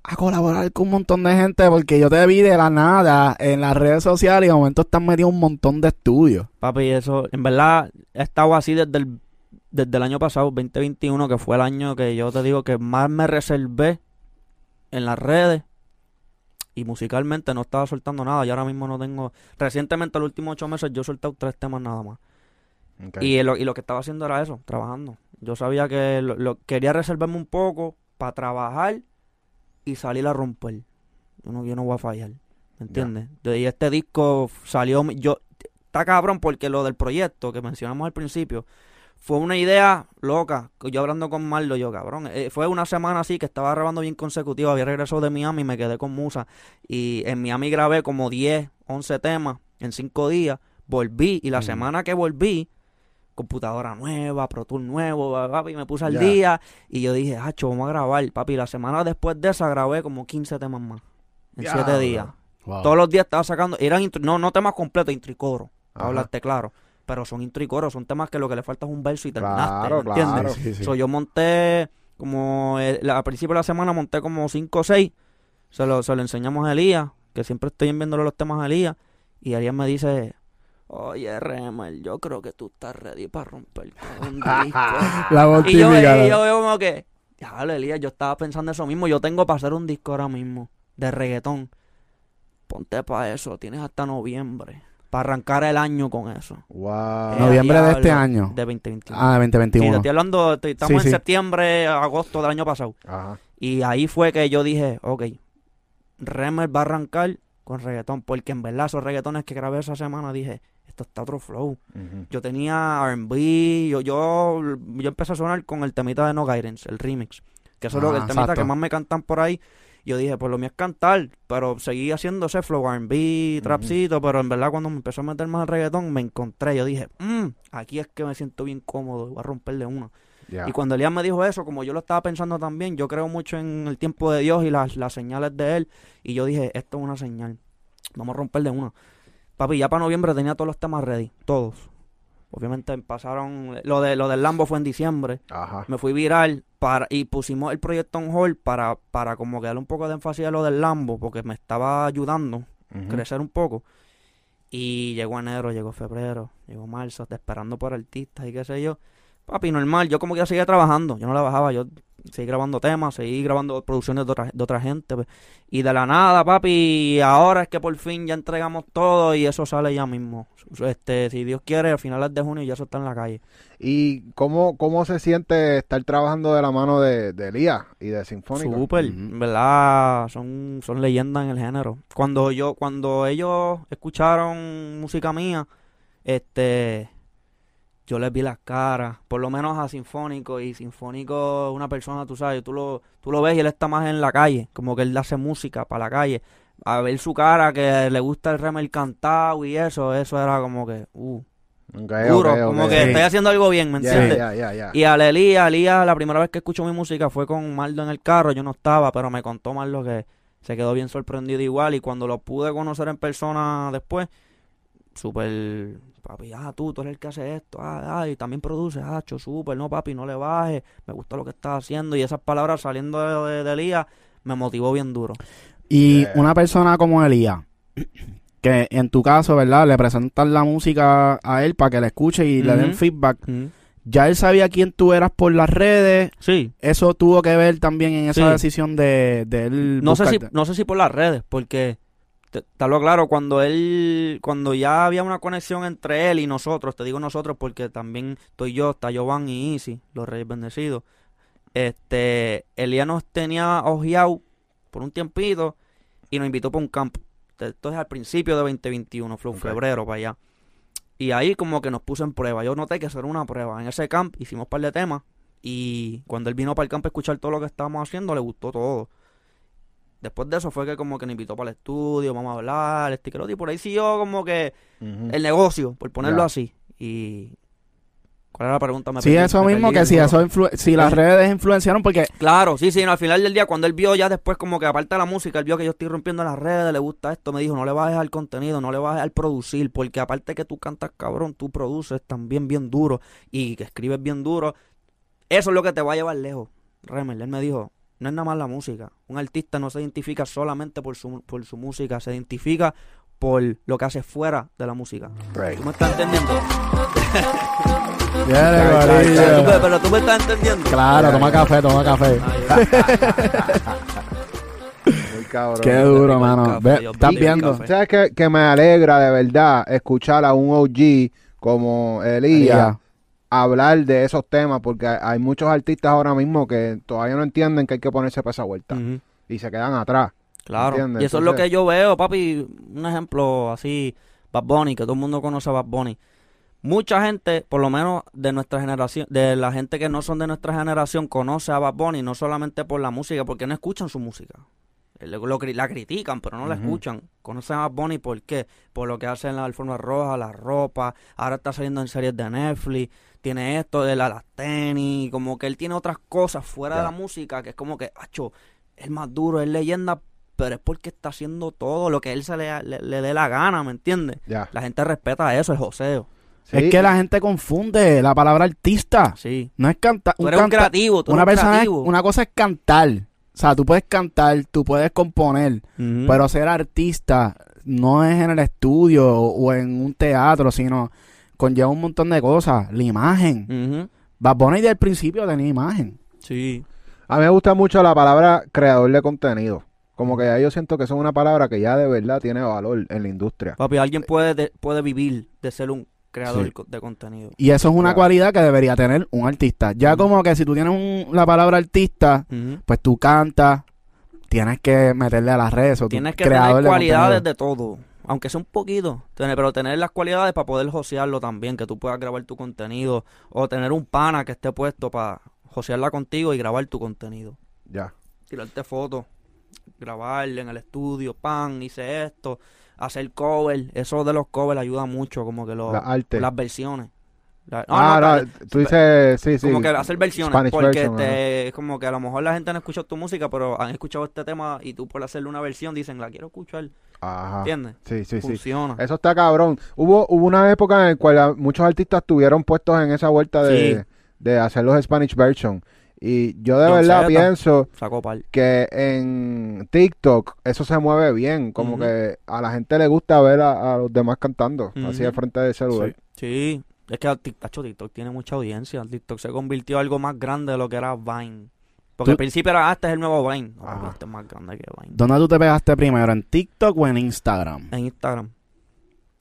a colaborar con un montón de gente? Porque yo te vi de la nada en las redes sociales y de momento estás metido un montón de estudios. Papi, eso, en verdad, he estado así desde el, desde el año pasado, 2021, que fue el año que yo te digo que más me reservé en las redes y musicalmente no estaba soltando nada. Y ahora mismo no tengo. Recientemente, los últimos ocho meses, yo he soltado tres temas nada más. Ok. Y, lo, y lo que estaba haciendo era eso, trabajando. Yo sabía que lo, lo- quería reservarme un poco para trabajar y salir a romper. Yo no, yo no voy a fallar, ¿me entiendes? Y este disco salió, yo, está cabrón porque lo del proyecto que mencionamos al principio fue una idea loca. Yo hablando con Marlo, yo cabrón, eh, fue una semana así que estaba grabando bien consecutivo, había regresado de Miami y me quedé con Musa. Y en Miami grabé como 10, 11 temas en 5 días. Volví y la semana que volví, computadora nueva, Pro Tool nuevo, papi, me puse al día y yo dije, hacho, vamos a grabar, papi. La semana después de esa grabé como 15 temas más en Diablo. 7 días. Wow. Todos los días estaba sacando, eran no, no temas completos, intro y coro, para hablarte claro. Pero son intro y coro, son temas que lo que le falta es un verso y terminaste, Claro, ¿me entiendes? claro. Sí, sí. So, yo monté como al principio de la semana monté como 5 o 6. Se lo, se lo enseñamos a Elías, que siempre estoy enviándole los temas a Elías. Y Elías me dice, oye Remel, yo creo que tú estás ready para romper con un disco. La voz y yo, y yo veo como que, ya Elías, yo estaba pensando eso mismo. Yo tengo para hacer un disco ahora mismo de reggaetón. Ponte para eso, tienes hasta noviembre. Para arrancar el año con eso. Wow. Eh, Noviembre de este año. De 2021. Ah, Sí, te 2021. estoy hablando, estoy- estamos Sí, en sí. septiembre, agosto del año pasado. Ajá. Y ahí fue que yo dije, ok, Remer va a arrancar con reggaetón, porque en verdad esos reggaetones que grabé esa semana dije, esto está otro flow. Yo tenía R&B, yo, yo, yo empecé a sonar con el temita de No Guidance, el remix, que eso es lo que Ah, el temita exacto. que más me cantan por ahí. Yo dije, pues lo mío es cantar, pero seguí haciendo ese flow R&B, trapcito, pero en verdad cuando me empezó a meter más el reggaetón me encontré, yo dije, "Mm, aquí es que me siento bien cómodo, voy a romperle. Ya. Y cuando Elías me dijo eso, como yo lo estaba pensando también, yo creo mucho en el tiempo de Dios y las, las señales de Él. Y yo dije, esto es una señal. Vamos a romper de una. Papi, ya para noviembre tenía todos los temas ready. Todos. Obviamente pasaron... Lo, de, lo del Lambo fue en diciembre. Ajá. Me fui viral para, y pusimos el proyecto on hold para, para como que darle un poco de énfasis a lo del Lambo porque me estaba ayudando Ujú. crecer un poco. Y llegó enero, llegó febrero, llegó marzo, esperando por artistas y qué sé yo. Papi, normal, yo como que ya seguía trabajando, yo no la bajaba, yo seguí grabando temas, seguí grabando producciones de otra, de otra gente. pues. Y de la nada, papi, ahora es que por fin ya entregamos todo y eso sale ya mismo. Este, si Dios quiere, a finales de junio ya eso está en la calle. ¿Y cómo, cómo se siente estar trabajando de la mano de, de Elías y de Sinfónico? Súper, verdad, son, son leyendas en el género. Cuando yo, cuando ellos escucharon música mía, este, yo les vi las caras, por lo menos a Sinfónico, y Sinfónico es una persona, tú sabes, tú lo, tú lo ves y él está más en la calle, como que él hace música para la calle. A ver su cara, que le gusta el remel cantado y eso, eso era como que, uh, duro, como que Sí. estoy haciendo algo bien, ¿me entiendes? Y a Elías, Elías, la primera vez que escuchó mi música fue con Mardo en el carro, yo no estaba, pero me contó Mardo que se quedó bien sorprendido igual y cuando lo pude conocer en persona después, súper, papi, ah, tú, tú eres el que hace esto, ah, ah, y también produce, ah, cho, súper, no, papi, no le bajes, me gusta lo que estás haciendo y esas palabras saliendo de, de- de Elías me motivó bien duro. Y Yeah. una persona como Elías, que en tu caso, ¿verdad? Le presentas la música a él para que la escuche y le den feedback. Ya él sabía quién tú eras por las redes. Sí, Eso tuvo que ver también en esa Sí. decisión de, de él. No sé, si, no sé si por las redes, porque te, te hablo claro, cuando él, cuando ya había una conexión entre él y nosotros, te digo nosotros porque también estoy yo, está Jovan y Easy, los Reyes Bendecidos, este, Elías nos tenía ojeado por un tiempito y nos invitó para un camp. Esto es al principio de 2021, fue febrero para allá. Y ahí como que nos puso en prueba. Yo noté que eso era una prueba. En ese camp hicimos un par de temas y cuando él vino para el camp a escuchar todo lo que estábamos haciendo, le gustó todo. Después de eso fue que como que nos invitó para el estudio, vamos a hablar, este que lo y por ahí siguió como que el negocio, por ponerlo así. Y ¿cuál era la pregunta? Me Sí, perdí- eso me mismo, que si, eso si las redes influenciaron, porque Claro, sí, sí, no, al final del día, cuando él vio ya después como que aparte de la música, él vio que yo estoy rompiendo las redes, le gusta esto, me dijo, no le bajes al contenido, no le bajes al producir, porque aparte que tú cantas cabrón, tú produces también bien duro y que escribes bien duro, eso es lo que te va a llevar lejos. Remel, él me dijo, no es nada más la música, un artista no se identifica solamente por su, por su música, se identifica por lo que hace fuera de la música. Right. ¿Tú me estás entendiendo? Tú me- pero tú me estás entendiendo. Claro, toma café, toma café. Muy cabrón. Qué duro, mano. café, ¿Estás viendo? ¿Sabes qué? Que me alegra de verdad escuchar a un OG como Elías Elías. Hablar de esos temas, porque hay- muchos artistas ahora mismo que todavía no entienden que hay que ponerse para esa vuelta y se quedan atrás. Claro. ¿Entiendes? Y eso es lo que yo veo, papi. Un ejemplo así, Bad Bunny, que todo el mundo conoce a Bad Bunny. Mucha gente, por lo menos de nuestra generación, de la gente que no son de nuestra generación, conoce a Bad Bunny no solamente por la música, porque no escuchan su música. Eh, lo- la critican, pero no la escuchan. Conocen a Bad Bunny ¿por qué? Por lo que hace en la alfombra roja, la ropa. Ahora está saliendo en series de Netflix. Tiene esto de la, las tenis. Como que él tiene otras cosas fuera de la música que es como que, acho, es más duro, es leyenda, pero es porque está haciendo todo lo que él se le, le, le dé la gana, ¿me entiendes? La gente respeta eso, el joseo. Sí. Es que la gente confunde la palabra artista. Sí. No es cantar. Tú eres un creativo, tú Una eres un persona, es- creativo. una cosa es cantar. O sea, tú puedes cantar, tú puedes componer, pero ser artista no es en el estudio o en un teatro, sino conlleva un montón de cosas. La imagen. Ujú. Bad Bunny desde el principio tenía imagen. Sí. A mí me gusta mucho la palabra creador de contenido. Como que ya yo siento que eso es una palabra que ya de verdad tiene valor en la industria. Papi, alguien puede, de- puede vivir de ser un creador Sí. de contenido. Y eso es una Claro. cualidad que debería tener un artista. Ya como que si tú tienes un- la palabra artista, pues tú cantas, tienes que meterle a las redes. O Tienes que creador tener de cualidades de todo. Aunque sea un poquito. Tener- pero tener las cualidades para poder josearlo también. Que tú puedas grabar tu contenido. O tener un pana que esté puesto para josearla contigo y grabar tu contenido. Ya. tirarte fotos, grabarle en el estudio, pan, hice esto, hacer cover, eso de los covers ayuda mucho, como que La arte. las versiones. La- no, ah, no, no, tú dices, sí, sí. como que hacer versiones, Spanish porque version, este, es como que a lo mejor la gente no escuchó tu música, pero han escuchado este tema y tú por hacerle una versión dicen, la quiero escuchar, Ajá. ¿entiendes? Sí, sí, sí. Funciona. Eso está cabrón. Hubo, hubo una época en la cual muchos artistas estuvieron puestos en esa vuelta de, Sí. de hacer los Spanish version. Y yo de verdad Zeta. pienso que en TikTok eso se mueve bien. Como que a la gente le gusta ver a, a los demás cantando así de frente del celular. Sí, es que TikTok, TikTok tiene mucha audiencia, TikTok se convirtió en algo más grande de lo que era Vine. Porque Tú- al principio era, ah, este es el nuevo Vine. No, este es más grande que Vine. ¿Dónde tú te pegaste primero? ¿En TikTok o en Instagram? En Instagram.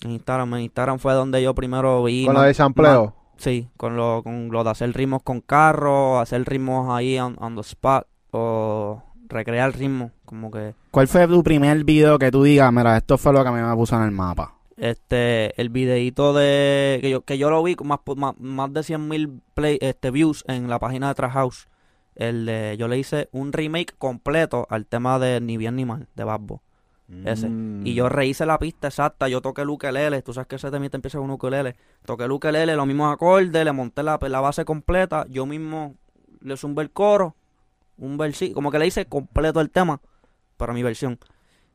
En Instagram, en Instagram fue donde yo primero vi. Con lo de sampleo. más- sí, con lo, con lo de hacer ritmos con carro, hacer ritmos ahí on, on the spot, o recrear ritmos, como que ¿Cuál fue tu primer video que tú digas, mira, esto fue lo que a mí me puso en el mapa? Este el videíto de que yo que yo lo vi con más más, más de 100 mil play este views en la página de Trash House el de yo le hice un remake completo al tema de ni bien ni mal de Babbo ese. Mm. y yo rehice la pista exacta yo toqué el ukelele tú sabes que ese temita empieza con un ukelele toqué el ukelele los mismos acordes le monté la, la base completa yo mismo le zumbé el coro un versículo como que le hice completo el tema para mi versión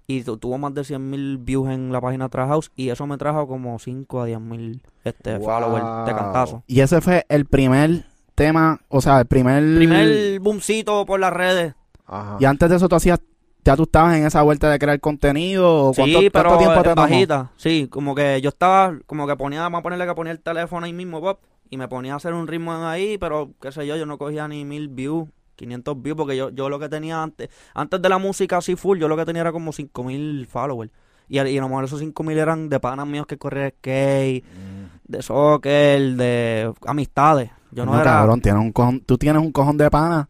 y tu- tuvo más de 100 mil views en la página Trash House y eso me trajo como 5 a 10 mil este, Wow. followers de cantazo. Y ese fue el primer tema, o sea, el primer... Primer boomcito por las redes. Ajá. Y antes de eso tú hacías, ya tú estabas en esa vuelta de crear contenido, ¿o ¿cuánto, Sí, pero cuánto tiempo te tomó? bajita. Sí, como que yo estaba, como que ponía, vamos a ponerle que ponía el teléfono ahí mismo, pop, y me ponía a hacer un ritmo ahí, pero qué sé yo, yo no cogía ni mil views, 500 views, porque yo, yo lo que tenía antes, antes de la música así full, yo lo que tenía era como 5000 followers. Y, a- y a lo mejor esos 5000 eran de panas míos que corrían skate, de soccer, de amistades. Yo no, no, era. cabrón, tienes un cojón, tú tienes un cojón de pana.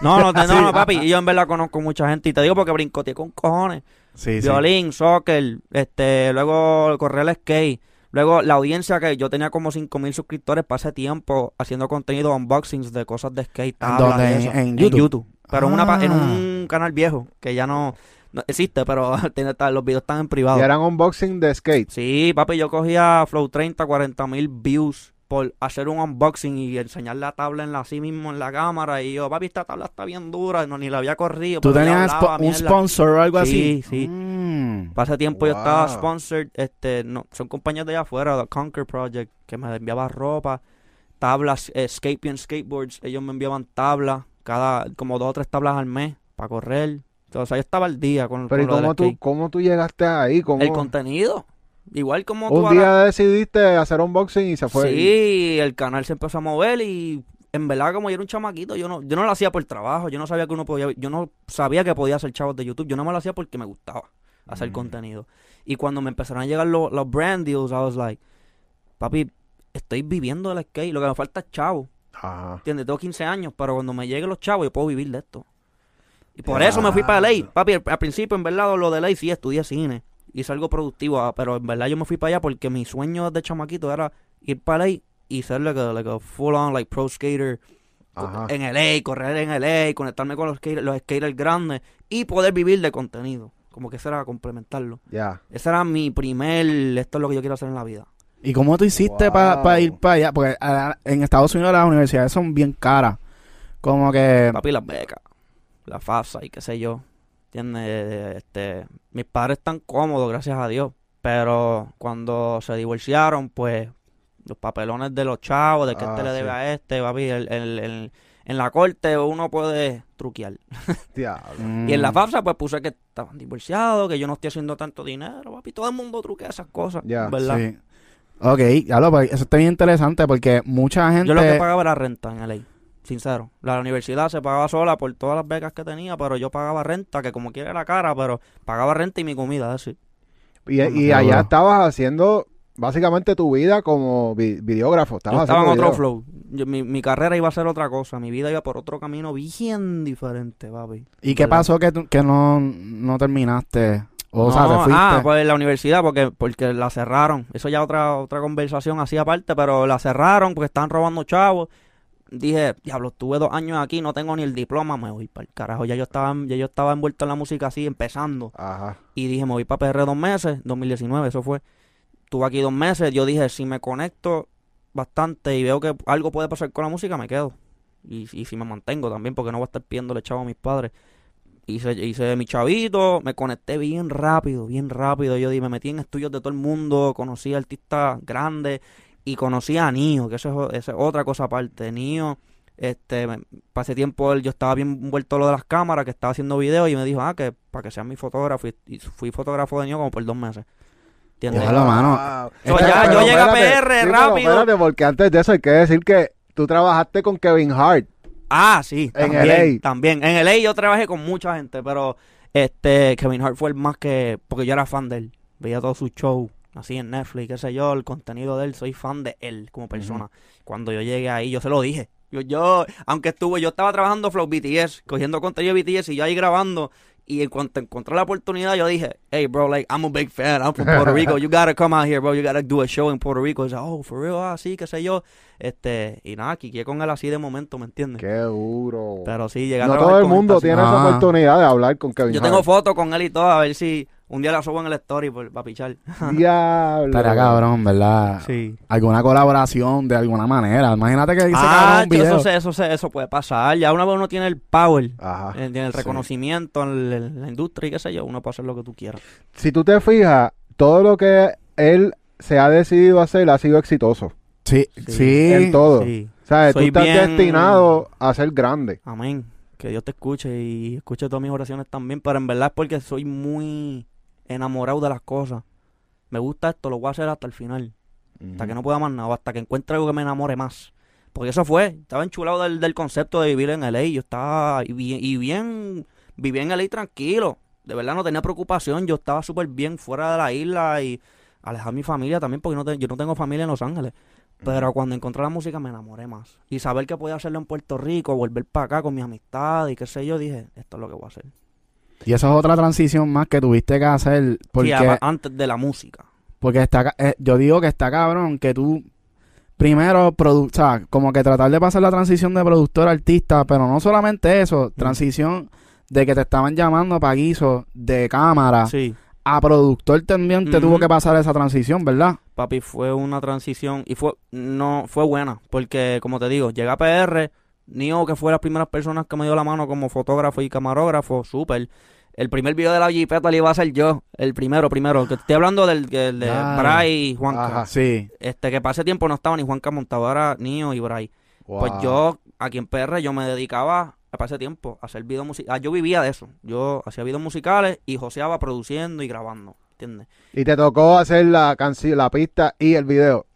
No, no, no, no, papi. Y yo en verdad conozco mucha gente. Y te digo porque brincoteé con cojones. Sí, Violín, soccer, este, luego correr el skate. Luego la audiencia que yo tenía como 5000 suscriptores para ese tiempo haciendo contenido unboxings de cosas de skate. tablas ¿En- eso. en YouTube? Pero en, una, pa- en Ah. un canal viejo que ya no, no existe, pero tiene, está- los videos están en privado. Y eran unboxing de skate. Sí, papi, yo cogía Flow 30, 40 mil views por hacer un unboxing y enseñar la tabla en la, así mismo en la cámara. Y yo, papi, esta tabla está bien dura, no, ni la había corrido. ¿Tú tenías hablaba spo- un sponsor o algo Sí, así? sí. Mm. Para ese tiempo yo estaba sponsored, este, no, son compañías de allá afuera, The Conquer Project, que me enviaba ropa, tablas, eh, Skapian Skateboards, ellos me enviaban tablas, cada, como dos o tres tablas al mes, para correr. Entonces yo estaba al día con, Pero ¿y con cómo tú, skate. cómo tú llegaste ahí? ¿Cómo? El contenido. Igual como tú Un ahora- día decidiste hacer unboxing y se fue. Sí, el canal se empezó a mover y en verdad como yo era un chamaquito, yo no, yo no lo hacía por trabajo, yo no sabía que uno podía, yo no sabía que podía hacer chavos de YouTube, yo no me lo hacía porque me gustaba hacer Mm. contenido. Y cuando me empezaron a llegar los, los brand deals, I was like, papi, estoy viviendo del skate, lo que me falta es chavo, Ajá. ¿entiendes? Tengo 15 años, pero cuando me lleguen los chavos yo puedo vivir de esto. Y por eso me fui para LA, papi, al, al principio en verdad lo de LA sí estudié cine, hice algo productivo, ah, pero en verdad yo me fui para allá porque mi sueño de chamaquito era ir para LA y ser like a, like a full on like pro skater Ajá. en LA, correr en LA, conectarme con los skaters, los skaters grandes y poder vivir de contenido. Como que eso era complementarlo. Ya. Ese era mi primer, esto es lo que yo quiero hacer en la vida. ¿Y cómo tú hiciste para Wow. ir para allá? Porque ah, en Estados Unidos las universidades son bien caras. Como que... Papi, las becas, la FAFSA y qué sé yo. ¿Entiendes? Este, mis padres están cómodos, gracias a Dios. Pero cuando se divorciaron, pues los papelones de los chavos, de que Ah, este le debe sí. a este, papi, el- el- el- en la corte uno puede truquear. Diablo. mm, Y en la FAFSA, pues puse que estaban divorciados, que yo no estoy haciendo tanto dinero, papi. Todo el mundo truquea esas cosas, Ya, ¿verdad? Sí. Ok, ya lo, pues, eso está bien interesante porque mucha gente... Yo lo que pagaba era renta en LA, sincero. La universidad se pagaba sola por todas las becas que tenía, pero yo pagaba renta, que como quiera la cara, pero pagaba renta y mi comida, así. Y, y allá estabas haciendo básicamente tu vida como vi- videógrafo. Yo Estabas estaba en haciendo otro flow. Yo- mi, mi carrera iba a ser otra cosa. Mi vida iba por otro camino bien diferente, papi. ¿Y qué ¿Verdad? pasó que, tú- que no, no terminaste? O, sea, te fuiste. Ah, pues la universidad, porque, porque la cerraron. Eso ya otra, otra conversación así aparte, pero la cerraron porque estaban robando chavos. Dije, diablo, estuve dos años aquí, no tengo ni el diploma, me voy para el carajo. Ya yo estaba, ya yo estaba envuelto en la música así, empezando. Ajá. Y dije, me voy para PR dos meses, 2019, eso fue. Estuve aquí dos meses, yo dije, si me conecto bastante y veo que algo puede pasar con la música, me quedo. Y, y si me mantengo también, porque no voy a estar pidiéndole chavo a mis padres. Hice, hice mi chavito, me conecté bien rápido, bien rápido. Yo di- me metí en estudios de todo el mundo, conocí a artistas grandes y conocí a Nio, que eso es, o- esa es otra cosa aparte. Nio, este, me- pasé tiempo, él- yo estaba bien envuelto en lo de las cámaras, que estaba haciendo videos y me dijo, ah, que para que seas mi fotógrafo. Y, y fui fotógrafo de Nio como por dos meses. ¿Entiendes? Ya lo- mano. Wow. So, ya, Pero yo llegué a PR sí, rápido. espérate, porque antes de eso hay que decir que tú trabajaste con Kevin Hart. Ah, sí, En también, LA. también. En LA yo trabajé con mucha gente, pero este Kevin Hart fue el más que porque yo era fan de él. Veía todo su show, así en Netflix, qué sé yo, el contenido de él, soy fan de él como persona. Cuando yo llegué ahí, yo se lo dije. Yo, yo, aunque estuve, yo estaba trabajando Flow BTS, cogiendo contenido de BTS y yo ahí grabando. Y en cuanto encontré la oportunidad, yo dije, hey, bro, like, I'm a big fan. I'm from Puerto Rico. You gotta come out here, bro. You gotta do a show in Puerto Rico. Y dice, oh, for real, ah, sí, qué sé yo. Este, y nada, quiqué con él así de momento, ¿me entiendes? Qué duro. Pero sí, llegué a no todo el mundo tiene esa Ah. oportunidad de hablar con Kevin Yo Hart. tengo fotos con él y todo, a ver si un día la subo en el story por, para pichar. Diablo. Estaría cabrón, ¿verdad? Sí. Alguna colaboración de alguna manera. Imagínate que se Ah, video. eso, se- eso, se- eso puede pasar. Ya una vez uno tiene el power, Ajá. eh, tiene el Sí. reconocimiento en, la- en la industria y qué sé yo, uno puede hacer lo que tú quieras. Si tú te fijas, todo lo que él se ha decidido hacer ha sido exitoso. Sí, Sí. sí. En todo. Sí. O sea, tú estás bien- destinado a ser grande. Amén. Que Dios te escuche y escuche todas mis oraciones también. Pero en verdad es porque soy muy enamorado de las cosas. Me gusta esto, lo voy a hacer hasta el final. Hasta que no pueda más nada, hasta que encuentre algo que me enamore más. Porque eso fue, estaba enchulado del, del concepto de vivir en LA. Yo estaba y bien, y bien, vivía en LA tranquilo. De verdad no tenía preocupación. Yo estaba súper bien fuera de la isla y alejar mi familia también, porque no te- yo no tengo familia en Los Ángeles. Pero cuando encontré la música me enamoré más. Y saber que podía hacerlo en Puerto Rico, volver para acá con mi amistad y qué sé yo, dije, esto es lo que voy a hacer. Y eso es otra transición más que tuviste que hacer. Porque, Sí, antes de la música. porque está, eh, yo digo que está cabrón que tú primero, produ o sea, como que tratar de pasar la transición de productor a artista, pero no solamente eso, transición de que te estaban llamando para guiso de cámara Sí. a productor también te tuvo que pasar esa transición, ¿verdad? Papi, fue una transición y fue no fue buena, porque como te digo, llegué a PR, Nio que fue las primeras personas que me dio la mano como fotógrafo y camarógrafo, súper. El primer video de la Jeepeta le iba a ser yo, el primero, primero, que estoy hablando del, del de Ah. Bray y Juanca. Ajá. Sí. Este que para ese tiempo no estaba ni Juanca montado, era Nio y Bray. Pues yo aquí en PR yo me dedicaba para ese tiempo a hacer videos musicales. yo vivía de eso. Yo hacía videos musicales y joseaba produciendo y grabando, ¿entiendes? Y te tocó hacer la canción, la pista y el video.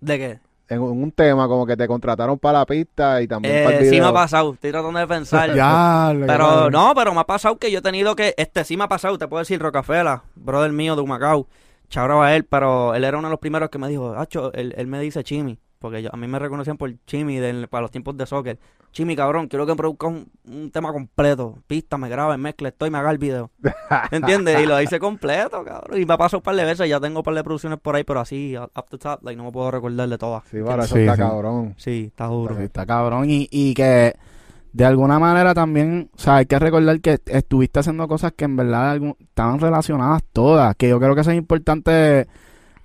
¿De qué? En un tema como que te contrataron para la pista y también para el Eh, sí video. me ha pasado, estoy tratando de pensar. Ya, Pero no, pero me ha pasado que yo he tenido que. Este sí me ha pasado, te puedo decir, Rocafela, brother mío de Humacao. Chabrao a él, pero él era uno de los primeros que me dijo, Hacho, él, él me dice Chimi, porque yo- a mí me reconocían por Chimi del- para los tiempos de soccer. Chimi, cabrón, quiero que me produzcas un, un tema completo. Pista, me graba, mezcla, estoy, me haga el video. ¿Entiendes? Y lo hice completo, cabrón. Y me ha pasado un par de veces, ya tengo un par de producciones por ahí, pero así, up the top, like, no me puedo recordar de todas. Sí, para eso Sí, está sí. cabrón. Sí, está duro. Sí, está cabrón. Y, y que de alguna manera también, o sea, hay que recordar que estuviste haciendo cosas que en verdad algún- estaban relacionadas todas. Que yo creo que eso es importante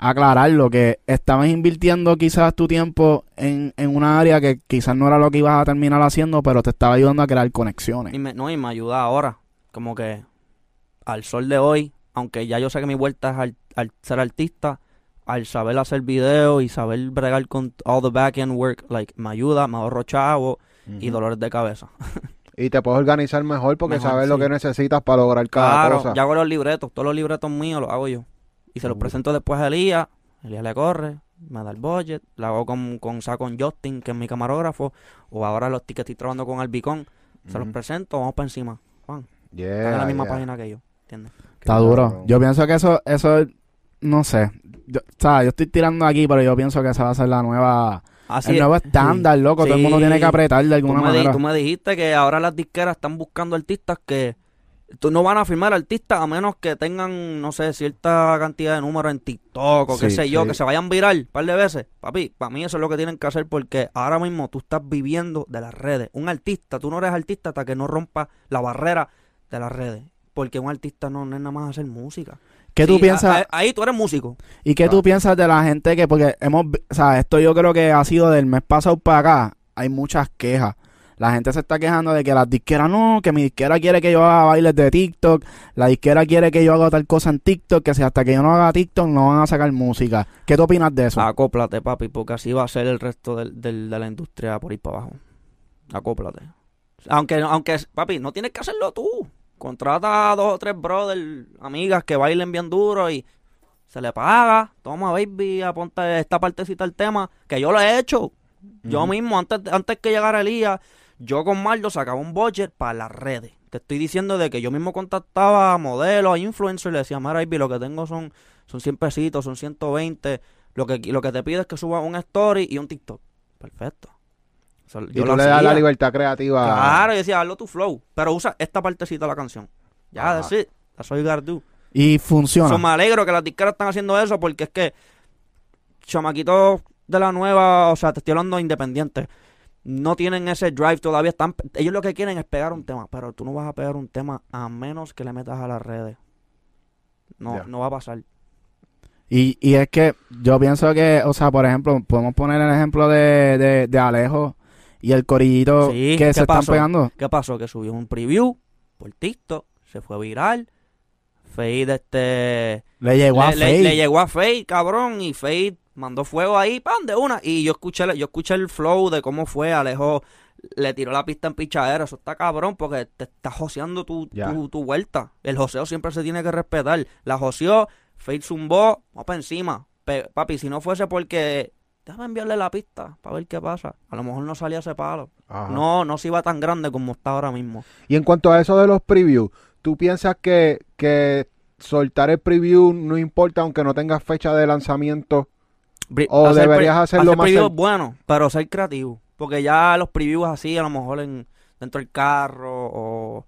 aclararlo. Que estabas invirtiendo quizás tu tiempo en, en una área que quizás no era lo que ibas a terminar haciendo, pero te estaba ayudando a crear conexiones. Y me, no, y me ayuda ahora. Como que al sol de hoy, aunque ya yo sé que mi vuelta es al, al ser artista, al saber hacer videos y saber bregar con all the back end work, like, me ayuda, me ahorro chavo y dolores de cabeza. Y te puedes organizar mejor porque Mejor, sabes lo que necesitas para lograr cada Claro, cosa. ya hago los libretos, todos los libretos míos los hago yo. Y se los presento después a Elías, Elías le corre, me da el budget, lo hago con, con Sacon Justin, que es mi camarógrafo, o ahora los tickets estoy trabajando con Albicón, se los presento, vamos para encima. Juan, Yeah, están en la misma yeah. página que yo, ¿entiendes? Está Qué duro. cabrón. Yo pienso que eso, eso, no sé. Yo, o sea, yo estoy tirando aquí, pero yo pienso que esa va a ser la nueva, Así el es. nuevo estándar, loco. Todo el mundo tiene que apretar de Tú alguna di- manera. tú me dijiste que ahora las disqueras están buscando artistas que tú no van a firmar artistas a menos que tengan, no sé, cierta cantidad de números en TikTok o qué sé yo, sí. que se vayan viral un par de veces. Papi, para mí eso es lo que tienen que hacer porque ahora mismo tú estás viviendo de las redes. Un artista, tú no eres artista hasta que no rompa la barrera de las redes. Porque un artista no, no es nada más hacer música. ¿Qué tú Sí, piensas? a- a- ahí tú eres músico. ¿Y qué Claro. tú piensas de la gente que, porque hemos, o sea, esto yo creo que ha sido del mes pasado para acá, hay muchas quejas. La gente se está quejando de que las disqueras no, que mi disquera quiere que yo haga bailes de TikTok, la disquera quiere que yo haga tal cosa en TikTok, que si hasta que yo no haga TikTok no van a sacar música. ¿Qué tú opinas de eso? Acóplate, papi, porque así va a ser el resto del, del- de la industria por ir para abajo. Acóplate. Aunque, aunque, papi, no tienes que hacerlo tú. Contrata a dos o tres brothers, amigas que bailen bien duro y se le paga. Toma, baby, aponte esta partecita del tema, que yo lo he hecho. Yo mismo, antes, antes que llegara Elías, yo con Marlo sacaba un budget para las redes. Te estoy diciendo de que yo mismo contactaba a modelos, a influencers, y le decía, mira, baby, lo que tengo son, son 100 pesitos, son 120. Lo que, lo que te pido es que suba un story y un TikTok. Perfecto. Eso Y yo tú lo le das la libertad creativa. Claro, yo decía, hazlo tu flow. Pero usa esta partecita de la canción. Ya, Ajá. that's it. That's all you gotta do. Y funciona. So, me alegro que las disqueras están haciendo eso porque es que chamaquitos de la nueva, o sea, te estoy hablando de independientes, no tienen ese drive todavía. Están, ellos lo que quieren es pegar un tema, pero tú no vas a pegar un tema a menos que le metas a las redes. No, no va a pasar. Y, y es que yo pienso que, o sea, por ejemplo, podemos poner el ejemplo de, de, de Alejo y el corillito Sí, que ¿qué se están pegando. ¿Qué pasó? Que subió un preview por TikTok, se fue viral. Fade este Le llegó a le, le- le llegó a Fade, cabrón, y Fade mandó fuego ahí, pan, de una. Y yo escuché, yo escuché el flow de cómo fue, Alejo le tiró la pista en pichadera, eso está cabrón, porque te está joseando tu, tu, tu vuelta. El joseo siempre se tiene que respetar. La joseó, Fade zumbó, vamos para encima. Pe- papi, si no fuese porque, déjame enviarle la pista para ver qué pasa. A lo mejor no salía ese palo. Ajá. No, no se iba tan grande como está ahora mismo. Y en cuanto a eso de los previews, ¿tú piensas que, que soltar el preview no importa aunque no tengas fecha de lanzamiento? O hacer deberías hacerlo hacer más previews bueno, pero ser creativo. Porque ya los previews así, a lo mejor en, dentro del carro o...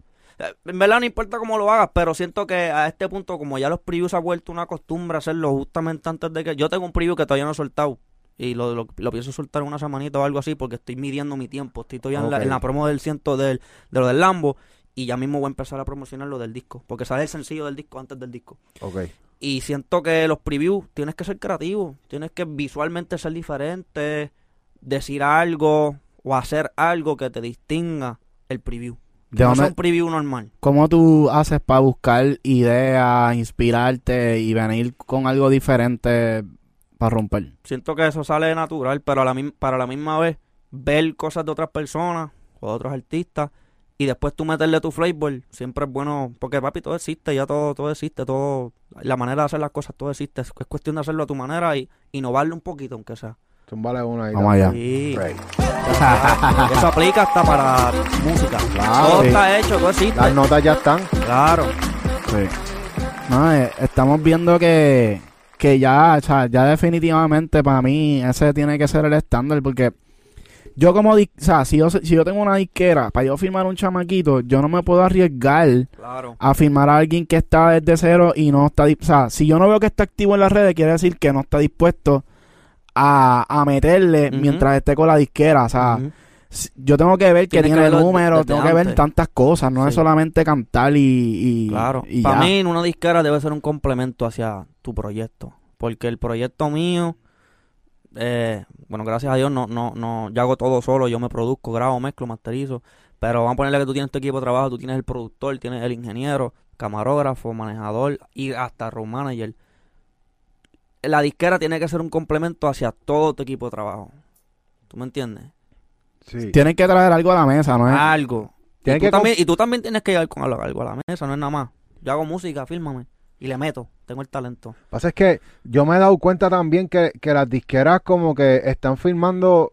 En verdad no importa cómo lo hagas, pero siento que a este punto, como ya los previews ha vuelto una costumbre hacerlo justamente antes de que... Yo tengo un preview que todavía no he soltado y lo, lo, lo pienso soltar una semanita o algo así porque estoy midiendo mi tiempo. Estoy todavía en, la, en la promo del ciento del, de lo del Lambo y ya mismo voy a empezar a promocionar lo del disco. Porque sale el sencillo del disco antes del disco. Ok. Y siento que los previews tienes que ser creativo, tienes que visualmente ser diferente, decir algo o hacer algo que te distinga el preview. ¿De no es un preview normal. ¿Cómo tú haces para buscar ideas, inspirarte y venir con algo diferente para romper? Siento que eso sale natural, pero a la, para la misma vez ver cosas de otras personas o de otros artistas y después tú meterle tu flavor, siempre es bueno, porque papi, todo existe, ya todo, todo existe, todo, la manera de hacer las cosas, todo existe, es es cuestión de hacerlo a tu manera y innovarle un poquito, aunque sea. Zúmbale una ahí. Vamos allá. Sí. Eso aplica hasta para música. Claro. Todo Sí. está hecho, todo existe. Las notas ya están. Claro. Sí. No, eh, estamos viendo que, que ya, o sea, ya definitivamente para mí ese tiene que ser el estándar porque yo como, o sea, si yo, si yo tengo una disquera, para yo firmar un chamaquito, yo no me puedo arriesgar Claro. a firmar a alguien que está desde cero y no está, o sea, si yo no veo que está activo en las redes, quiere decir que no está dispuesto a, a meterle mientras esté con la disquera, o sea, yo tengo que ver que Tiene que números, tengo que ver tantas cosas, no es solamente cantar y, y Claro. y Para ya. mí, una disquera debe ser un complemento hacia tu proyecto. Porque el proyecto mío, eh, bueno, gracias a Dios, no, no, no, yo hago todo solo, yo me produzco, grabo, mezclo, masterizo. Pero vamos a ponerle que tú tienes tu equipo de trabajo, tú tienes el productor, tienes el ingeniero, camarógrafo, manejador y hasta road manager. La disquera tiene que ser un complemento hacia todo tu equipo de trabajo. ¿Tú me entiendes? Sí. Tienen que traer algo a la mesa, ¿no es? Algo. Y tú, que también, y tú también tienes que llegar con algo, algo a la mesa, no es nada más. Yo hago música, fírmame. Y le meto, tengo el talento. pasa es que yo me he dado cuenta también que, que las disqueras como que están filmando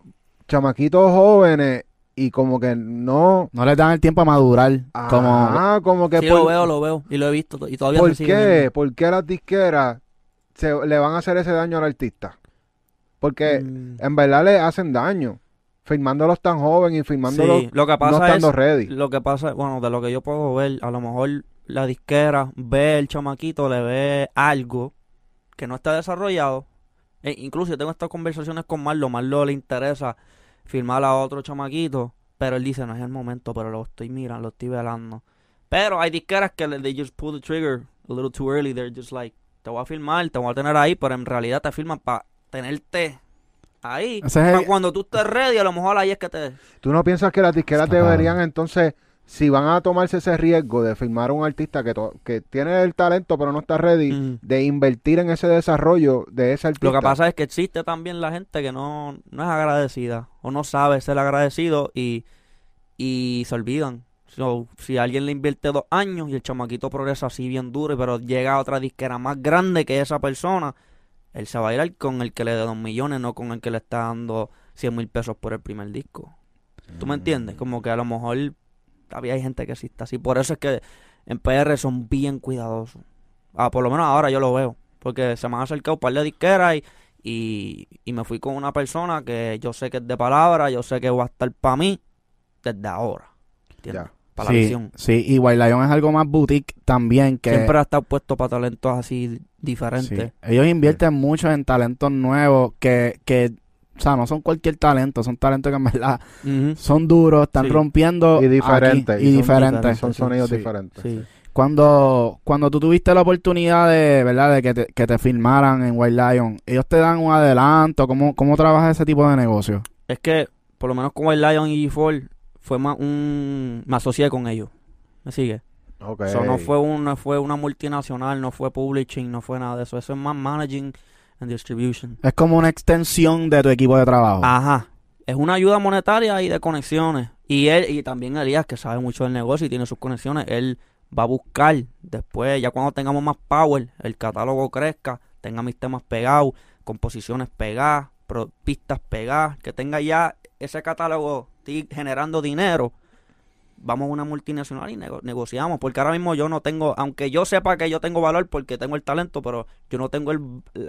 chamaquitos jóvenes y como que no... No les dan el tiempo a madurar. como Ah, como que Sí, por, lo veo, lo veo. Y lo he visto. Y todavía ¿por qué? viendo. ¿Por qué las disqueras se, le van a hacer ese daño al artista? Porque Mm, en verdad le hacen daño. Filmándolos tan joven y filmándolos sí, lo que no pasa estando es, ready. lo que pasa, bueno, de lo que yo puedo ver, a lo mejor la disquera ve el chamaquito, le ve algo que no está desarrollado. E incluso yo tengo estas conversaciones con Marlo, Marlo le interesa filmar a otro chamaquito, pero él dice, no es el momento, pero lo estoy mirando, lo estoy velando. Pero hay disqueras que they just pull the trigger a little too early, they're just like, te voy a filmar, te voy a tener ahí, pero en realidad te filman para tenerte ahí. Es Para cuando tú estés ready, a lo mejor ahí es que te... ¿Tú no piensas que las disqueras deberían entonces, si van a tomarse ese riesgo de filmar a un artista que, que tiene el talento pero no está ready, Mm. de invertir en ese desarrollo de ese artista? Lo que pasa es que existe también la gente que no, no es agradecida o no sabe ser agradecido y, y se olvidan. So, si alguien le invierte dos años y el chamaquito progresa así bien duro, pero llega a otra disquera más grande que esa persona, él se va a ir con el que le dé dos millones, no con el que le está dando 100 mil pesos por el primer disco. ¿Tú me entiendes? Como que a lo mejor todavía hay gente que sí está así. Por eso es que en PR son bien cuidadosos. Ah, por lo menos ahora yo lo veo. Porque se me han acercado un par de disqueras y, y, y me fui con una persona que yo sé que es de palabra, yo sé que va a estar para mí desde ahora. ¿Entiendes? Ya. Para la sí, visión. sí, y White Lion es algo más boutique también que Siempre ha estado puesto para talentos así sí, diferentes. ellos invierten mucho en talentos nuevos que, que, o sea, no son cualquier talento, son talentos que en verdad son duros, están Sí. rompiendo Y aquí, diferentes, y diferentes. Son sonidos sí. diferentes. Sí. Cuando, cuando tú tuviste la oportunidad de, ¿verdad? De que te, que te filmaran en White Lion, ellos te dan un adelanto, ¿cómo, cómo trabaja ese tipo de negocio? Es que, por lo menos con el Lion y G4, fue más un... Me asocié con ellos. ¿Me sigue? Ok. Eso no fue una, fue una multinacional, no fue publishing, no fue nada de eso. Eso es más managing and distribution. Es como una extensión de tu equipo de trabajo. Ajá. Es una ayuda monetaria y de conexiones. Y él, y también Elías, que sabe mucho del negocio y tiene sus conexiones, él va a buscar después, ya cuando tengamos más power, el catálogo crezca, tenga mis temas pegados, composiciones pegadas, pistas pegadas, que tenga ya ese catálogo generando dinero. Vamos a una multinacional y nego- negociamos, porque ahora mismo yo no tengo, aunque yo sepa que yo tengo valor porque tengo el talento, pero yo no tengo el,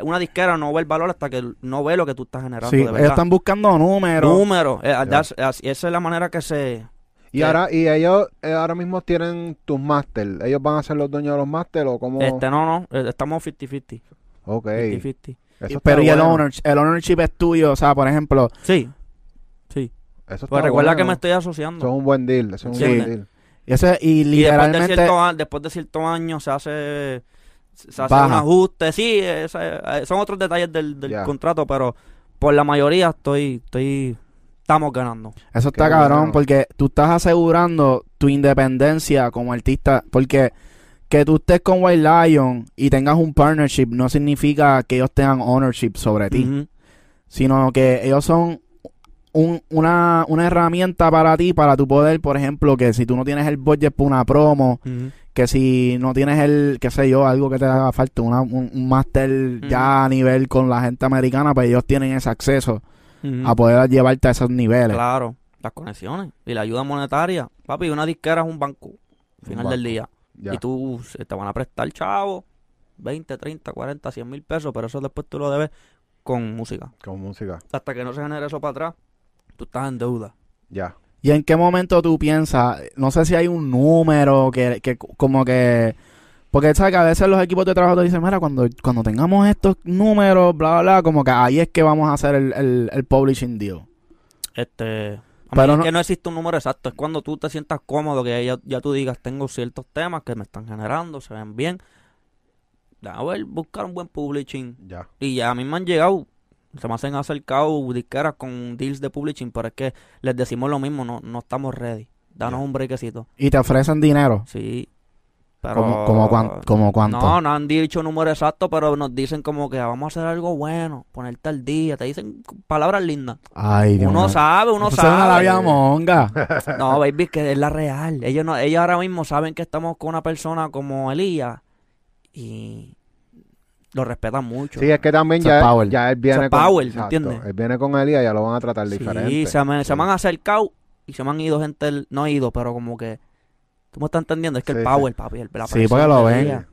una disquera no ve el valor hasta que no ve lo que tú estás generando sí, de ellos verdad. están buscando números. Números, eh, esa es la manera que se... Y ¿Qué? ahora, y ellos eh, ahora mismo tienen tus máster. ¿Ellos van a ser los dueños de los máster o cómo? Este, no, no, eh, estamos 50-50. Ok. 50-50. Eso está pero y el, bueno. owner, el ownership es tuyo, o sea, por ejemplo, sí. Eso Pues está recuerda bueno. que me estoy Eso asociando. es un buen deal. Eso es un Sí. buen deal. y Y después de, literalmente... cierto, después de ciertos años se hace, se hace Baja. un ajuste. Sí, eh, son otros detalles del, contrato, pero por la mayoría estoy, estoy, estamos ganando. Eso está Qué cabrón, bueno. porque tú estás asegurando tu independencia como artista, porque que tú estés con White Lion y tengas un partnership no significa que ellos tengan ownership sobre ti, sino que ellos son un- una, una herramienta para ti, para tu poder, por ejemplo, que si tú no tienes el budget para una promo, que si no tienes el, qué sé yo, algo que te haga falta, una, un, un máster ya a nivel con la gente americana, pues ellos tienen ese acceso a poder llevarte a esos niveles. Claro, las conexiones y la ayuda monetaria. Papi, una disquera es un banco, al final Un del día. Ya. Y tú te van a prestar, chavo, 20, 30, 40, 100 mil pesos, pero eso después tú lo debes con música. Con música. Hasta que no se genere eso para atrás, tú estás en deuda. Ya. ¿Y en qué momento tú piensas, no sé si hay un número que, que como que... Porque sabes que a veces los equipos de trabajo te dicen, mira, cuando, cuando tengamos estos números, bla, bla, bla, como que ahí es que vamos a hacer el, el, el publishing deal. Este, a Pero mí es no- que no existe un número exacto, es cuando tú te sientas cómodo, que ya, ya tú digas, tengo ciertos temas que me están generando, se ven bien. A ver, buscar un buen publishing. Ya. Y ya a mí me han llegado, se me hacen acercado disqueras con deals de publishing, pero es que les decimos lo mismo, no, no estamos ready. Danos un brequecito. Y te ofrecen dinero. Sí. Pero, ¿Cómo, como cuán- como cuánto? No, no han dicho número exacto, pero nos dicen como que "Ah, vamos a hacer algo bueno, ponerte al día. Te dicen palabras lindas. Ay, Dios Uno sabe, uno Eso sabe. labia monga. No, baby, que es la real. Ellos no, ellos ahora mismo saben que estamos con una persona como Elías y lo respetan mucho. Sí, es que también ya, power. ya él viene con... power, Exacto. ¿entiendes? Él viene con Elías y ya lo van a tratar Sí, diferente. se me, se Sí. me han acercado y se me han ido gente, no ido, pero como que, ¿tú me estás entendiendo? Es que Sí, el sí. power, papi, el, la Sí, porque lo ven.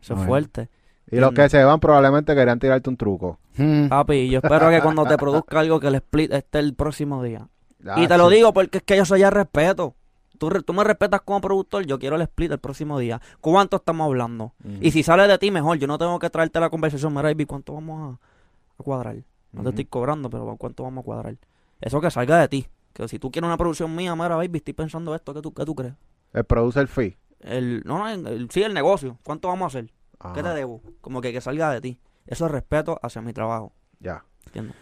Eso es fuerte. Y los que se van probablemente querían tirarte un truco. Hmm. Papi, yo espero que cuando te produzca algo que el split esté el próximo día. Ah, y te lo sí. digo porque es que yo soy ya respeto. Tú, me respetas como productor, yo quiero el split el próximo día. ¿Cuánto estamos hablando? Y si sale de ti, mejor. Yo no tengo que traerte la conversación. Mira, baby, ¿cuánto vamos a, a cuadrar? No te estoy cobrando, pero ¿cuánto vamos a cuadrar? Eso que salga de ti. Que si tú quieres una producción mía, mira, baby, estoy pensando esto. ¿Qué tú, qué tú crees? El producer fee. El, no, no, el- sí, el negocio. ¿Cuánto vamos a hacer? ¿Qué te Ajá, debo? Como que, que salga de ti. Eso es respeto hacia mi trabajo. Ya. ¿Entiendes?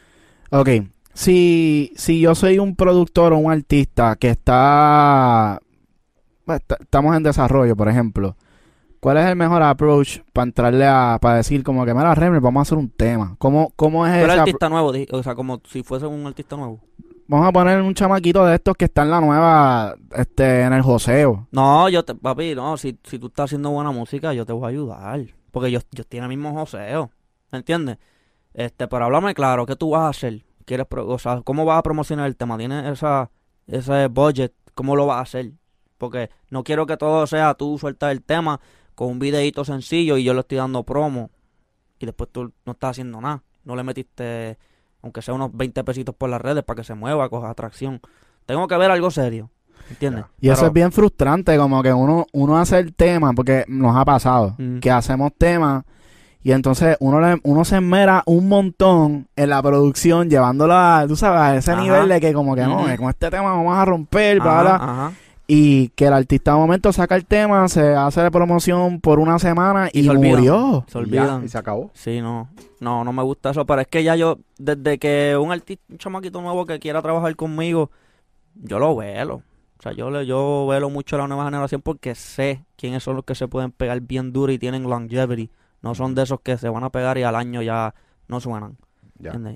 Ok, si, si yo soy un productor o un artista que está, Estamos en desarrollo, por ejemplo. ¿Cuál es el mejor approach para entrarle a... Para decir como que, mira, Remel, vamos a hacer un tema? ¿Cómo, cómo es apro- artista nuevo, o sea, como si fuese un artista nuevo. Vamos a poner un chamaquito de estos que está en la nueva... Este, en el joseo. No, yo te, papi, no, si, si tú estás haciendo buena música, yo te voy a ayudar. Porque yo, yo estoy en el mismo joseo. ¿Me entiendes? Este, pero háblame claro, ¿qué tú vas a hacer? ¿Quieres, pro- o sea, ¿cómo vas a promocionar el tema? ¿Tienes esa, ese budget? ¿Cómo lo vas a hacer? Porque no quiero que todo sea tú sueltas el tema con un videíto sencillo y yo le estoy dando promo y después tú no estás haciendo nada. No le metiste, aunque sea unos 20 pesitos por las redes para que se mueva, coja atracción. Tengo que ver algo serio. ¿Entiendes? Y eso es bien frustrante, como que uno, uno hace el tema, porque nos ha pasado, que hacemos temas y entonces uno, le- uno se esmera un montón en la producción, llevándola, tú sabes, a ese Ajá. nivel de que como que no, que con este tema vamos a romper, bla, Ajá, bla. ajá. Y que el artista de momento saca el tema, se hace la promoción por una semana y, Y se olvidan. murió. Se ya, olvidan. y se acabó. Sí, no. No, no me gusta eso. Pero es que ya yo, desde que un artista, un chamaquito nuevo que quiera trabajar conmigo, yo lo velo. O sea, yo, le, yo velo mucho a la nueva generación porque sé quiénes son los que se pueden pegar bien duro y tienen longevity. No son de esos que se van a pegar y al año ya no suenan.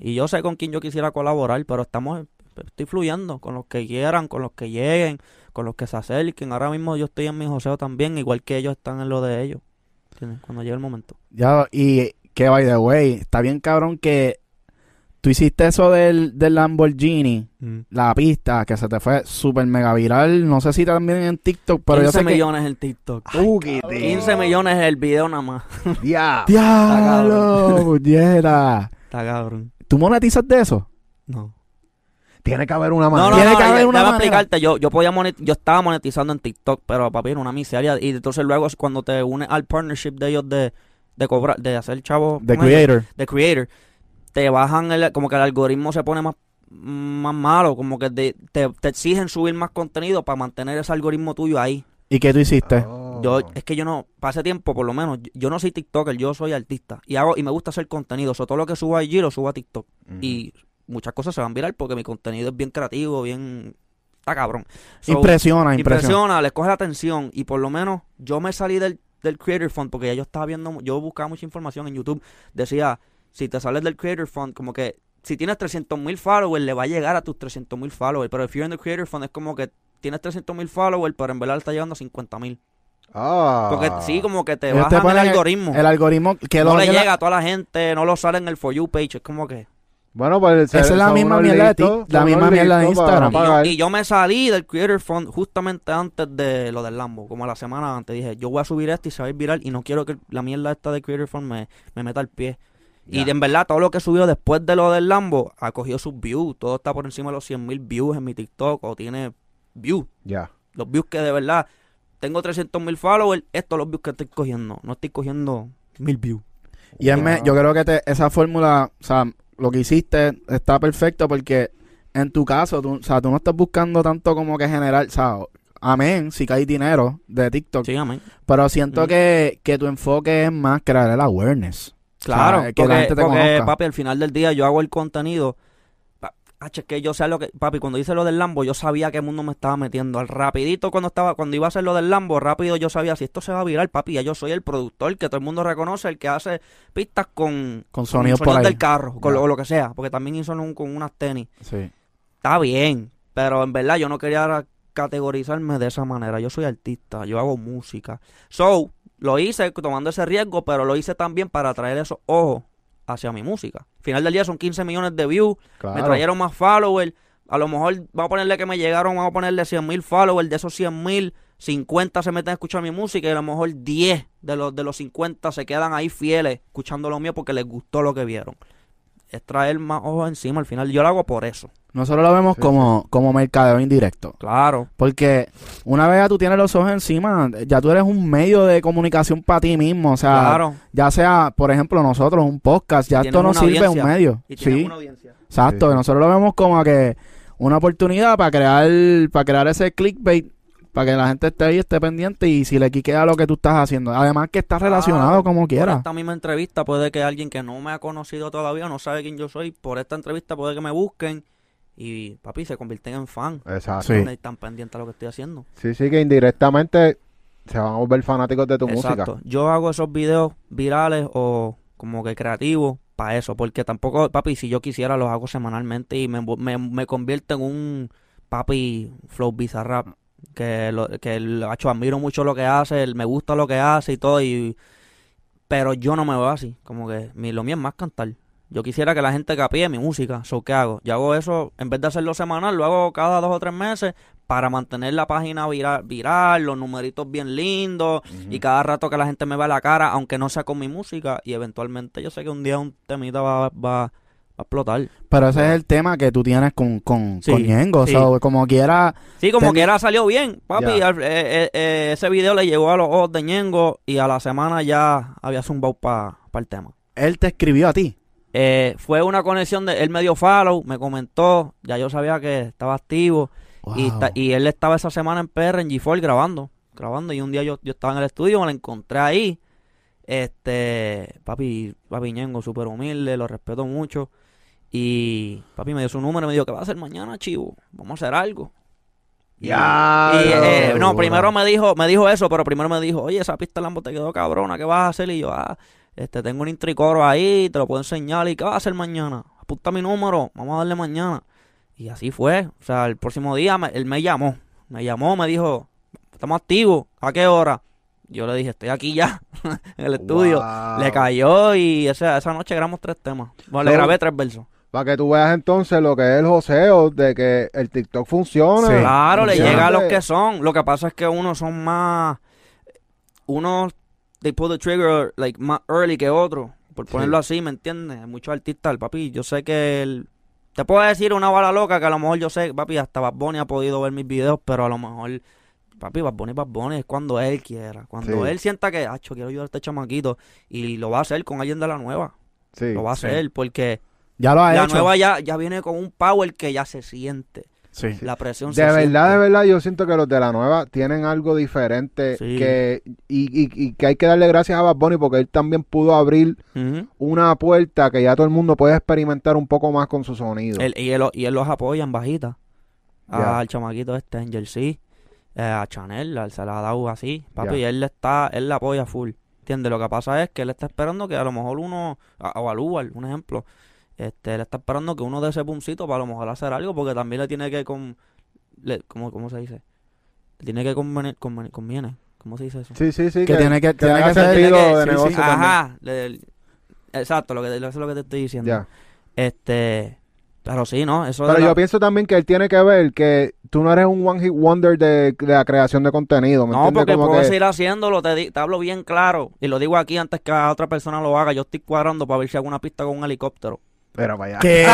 Y yo sé con quién yo quisiera colaborar, pero estamos, estoy fluyendo con los que quieran, con los que lleguen, con los que se acerquen. Ahora mismo yo estoy en mi joseo también, igual que ellos están en lo de ellos. ¿entiendes? Cuando llegue el momento. Ya, y que by the way, está bien cabrón que tú hiciste eso del, del Lamborghini, la pista, que se te fue súper mega viral. No sé si también en TikTok, pero yo 15 sé que. millones el TikTok. Tuquiti. 15 millones el video nada más. Ya. ¡Diablo! Está cabrón. ¿Tú monetizas de eso? No. Tiene que haber una No, manera. no, Tiene no, que haber una manera. explicarte. Yo, yo, podía monet- yo estaba monetizando en TikTok, pero papi, era una miseria. Y entonces luego cuando te unes al partnership de ellos de, de cobrar, de hacer chavo. The ellos, Creator. de creator, te bajan el, como que el algoritmo se pone más, más malo, como que de- te, te exigen subir más contenido para mantener ese algoritmo tuyo ahí. ¿Y qué tú hiciste? Oh. Yo, es que yo no, pase tiempo por lo menos, yo, yo no soy TikToker, yo soy artista. Y hago, y me gusta hacer contenido. So, todo lo que subo allí lo subo a TikTok. Y muchas cosas se van viral porque mi contenido es bien creativo, bien. Está cabrón. So, impresiona, impresiona. impresiona, les coge la atención. Y por lo menos yo me salí del, del Creator Fund porque ya yo estaba viendo, yo buscaba mucha información en YouTube. Decía, si te sales del Creator Fund, como que si tienes 300 mil followers, le va a llegar a tus 300 mil followers. Pero if you're in the Creator Fund es como que tienes 300 mil followers, pero en verdad le está llegando a 50 mil. Ah. Porque sí, como que te Ellos te bajan el algoritmo. El algoritmo que no lo le la- llega a toda la gente, no lo sale en el For You page. Es como que. Bueno, pues Esa es la misma mierda de ti, la misma mierda de Instagram. Y yo, y yo me salí del Creator Fund justamente antes de lo del Lambo, como la semana antes. Dije, yo voy a subir esto y se va a ir viral y no quiero que la mierda esta de Creator Fund me, me meta el pie. Y en verdad, todo lo que subió después de lo del Lambo ha cogido sus views. Todo está por encima de los 100 mil views en mi TikTok o tiene views. Ya. Los views que de verdad tengo 300 mil followers, estos son los views que estoy cogiendo. No estoy cogiendo mil views. Y es me- yo creo que te- esa fórmula, o sea, lo que hiciste está perfecto porque en tu caso, tú, o sea, tú no estás buscando tanto como que generar, o sea, amén, si cae dinero de TikTok, Síganme. pero siento que, que tu enfoque es más crear el awareness. Claro, O sea, que la porque, gente te porque, conozca. papi, al final del día yo hago el contenido. Pa- H, es que yo sé lo que, papi, cuando hice lo del Lambo, yo sabía qué mundo me estaba metiendo. Al rapidito cuando estaba, cuando iba a hacer lo del Lambo, rápido yo sabía si esto se va a virar, papi, ya yo soy el productor que todo el mundo reconoce, el que hace pistas con, Con sonidos ahí. del carro, con Ya. lo, o lo que sea, porque también hizo un- con unas tenis. Sí. Está bien, pero en verdad yo no quería categorizarme de esa manera. Yo soy artista, yo hago música. So, lo hice tomando ese riesgo, pero lo hice también para atraer esos ojos hacia mi música. Al final del día son 15 millones de views, Claro. me trajeron más followers. A lo mejor, vamos a ponerle que me llegaron, vamos a ponerle 100 mil followers. De esos 100 mil, 50 se meten a escuchar mi música y a lo mejor 10 de los, de los 50 se quedan ahí fieles escuchando lo mío porque les gustó lo que vieron. Es traer más ojos encima al final. Yo lo hago por eso. Nosotros lo vemos Sí, como, como mercadeo indirecto. Claro. Porque una vez ya tú tienes los ojos encima, ya tú eres un medio de comunicación para ti mismo. O sea, Claro. ya sea, por ejemplo, nosotros, un podcast, ya esto nos sirve un medio. Y Sí, una audiencia. exacto. Sí. Nosotros lo vemos como que una oportunidad para crear, para crear ese clickbait, para que la gente esté ahí, esté pendiente y si le quiquea lo que tú estás haciendo. Además que está relacionado como Por quiera. esta misma entrevista puede que alguien que no me ha conocido todavía, no sabe quién yo soy, por esta entrevista puede que me busquen y, papi, se convierten en fan. Exacto. Sí. Sí. Están pendientes a lo que estoy haciendo. sí, que indirectamente se van a volver fanáticos de tu Exacto. música. Yo hago esos videos virales o como que creativos para eso, porque tampoco, papi, si yo quisiera los hago semanalmente y me, me, me convierto en un papi flow bizarrap que lo, que el hecho admiro mucho lo que hace, me gusta lo que hace y todo y pero yo no me veo así, como que mi, lo mío es más cantar. Yo quisiera que la gente capie mi música, so ¿qué hago? Yo hago eso, en vez de hacerlo semanal, lo hago cada dos o tres meses para mantener la página viral, viral los numeritos bien lindos, y cada rato que la gente me vea la cara, aunque no sea con mi música, y eventualmente yo sé que un día un temita va, va, va a explotar. Pero ese es el tema que tú tienes con, con, Sí, con Ñengo. sí. So, como quiera, Sí, como Ten- que era salió bien, papi. Al- eh, eh, eh, ese video le llegó a los ojos de Ñengo y a la semana ya había zumbado para el tema. él te escribió a ti. Eh, fue una conexión de él me dio follow, me comentó, ya yo sabía que estaba activo y, Wow. y él estaba esa semana en PR en G4 grabando, grabando y un día yo, yo estaba en el estudio, me lo encontré ahí. Este, papi, papi Ñengo, súper humilde, lo respeto mucho. Y papi me dio su número y me dijo, ¿qué va a hacer mañana, chivo? Vamos a hacer algo. Ya. y, eh, no, primero me dijo, me dijo eso, pero primero me dijo, oye, esa pista Lambo te quedó cabrona, ¿qué vas a hacer? Y yo, ah, este, tengo un intricoro ahí, te lo puedo enseñar, ¿y qué vas a hacer mañana? Apunta mi número, vamos a darle mañana. Y así fue, o sea, el próximo día me- él me llamó, me llamó, me dijo, estamos activos, ¿a qué hora? Yo le dije, estoy aquí ya, en el estudio. Wow. Le cayó y esa, esa noche grabamos tres temas. Bueno, le grabé tres versos. Para que tú veas entonces lo que es el joseo de que el TikTok funciona. Sí. Claro, le llega a los que son. Lo que pasa es que unos son más. Unos, they pull the trigger like más early que otros. Por Sí. ponerlo así, ¿me entiendes? Hay muchos artistas, papi. Yo sé que el. Te puedo decir una bala loca que a lo mejor yo sé, papi, hasta Bad Bunny ha podido ver mis videos, pero a lo mejor. Papi, Bad Bunny, Bad Bunny es cuando él quiera. Cuando Sí. él sienta que, acho, quiero ayudar a este chamaquito. Y lo va a hacer con alguien de la nueva. Sí. Lo va a sí. hacer porque Ya lo ha la hecho. nueva ya, ya viene con un power que ya se siente. Sí. La presión se De verdad, siente. de verdad, yo siento que los de la nueva tienen algo diferente Sí. que y, y- y que hay que darle gracias a Bad Bunny porque él también pudo abrir una puerta que ya todo el mundo puede experimentar un poco más con su sonido. Él- y, él, y él los apoya en bajita. Al chamaquito este, Angel C. eh, a Chanel, al se la ha dado así. Papi, Ya. y él le está, él la apoya full. ¿Entiendes? Lo que pasa es que él está esperando que a lo mejor uno, a- o al Uber, un ejemplo, este, él está esperando que uno de ese puncito para a lo mejor hacer algo, porque también le tiene que con, le, ¿cómo, cómo se dice? Le tiene que convenir, conven- conviene. ¿Cómo se dice eso? Sí, sí, sí. Que tiene que- tiene que ser- sentido de sí, negocio sí. Ajá. le- exacto, lo que, eso es lo que te estoy diciendo. Ya. Este, pero sí, ¿no? Eso Pero yo la- pienso también que él tiene que ver que tú no eres un one hit wonder de, de la creación de contenido, ¿me No, entiendes? porque Como puedo que- seguir haciéndolo, te, di- te hablo bien claro. Y lo digo aquí antes que a otra persona lo haga. Yo estoy cuadrando para ver si hago una pista con un helicóptero. Pero vaya. Que...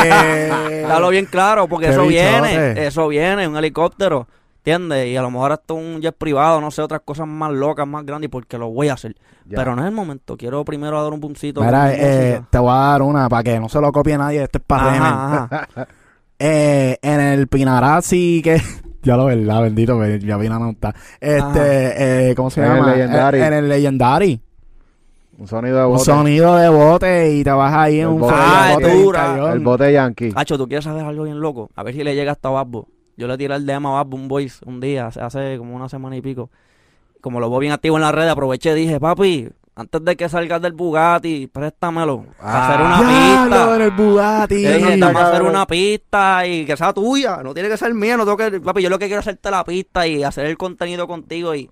Hablo bien claro, porque Qué eso bichote. viene. Eso viene, un helicóptero. ¿Entiendes? Y a lo mejor hasta un jet privado, no sé, otras cosas más locas, más grandes, porque lo voy a hacer. Ya. Pero no es el momento. Quiero primero dar un puncito. Mira, eh, te voy a dar una para que no se lo copie nadie. Este es para Remen. Ajá, ajá. Eh, en el Pinarazzi que... Ya lo verdad, bendito, pero ya Pina no está. Este, eh, ¿cómo se En el llama? Legendary. Eh, en el Legendary. Un sonido de Un bote. sonido de bote y te vas ahí en El un bote. Ah, bote dura. El bote yankee. Hacho, ¿tú quieres saber algo bien loco? A ver si le llega hasta Babbo. Yo le tiré el DM a Babbo un voice un día, hace, como una semana y pico. Como lo veo bien activo en la red, aproveché y dije, papi, antes de que salgas del Bugatti, préstamelo. Ah. hacer una Diablo, pista. en el Bugatti. Dije, hacer una pista y que sea tuya, no tiene que ser mía, no tengo que, papi, yo lo que quiero es hacerte la pista y hacer el contenido contigo y,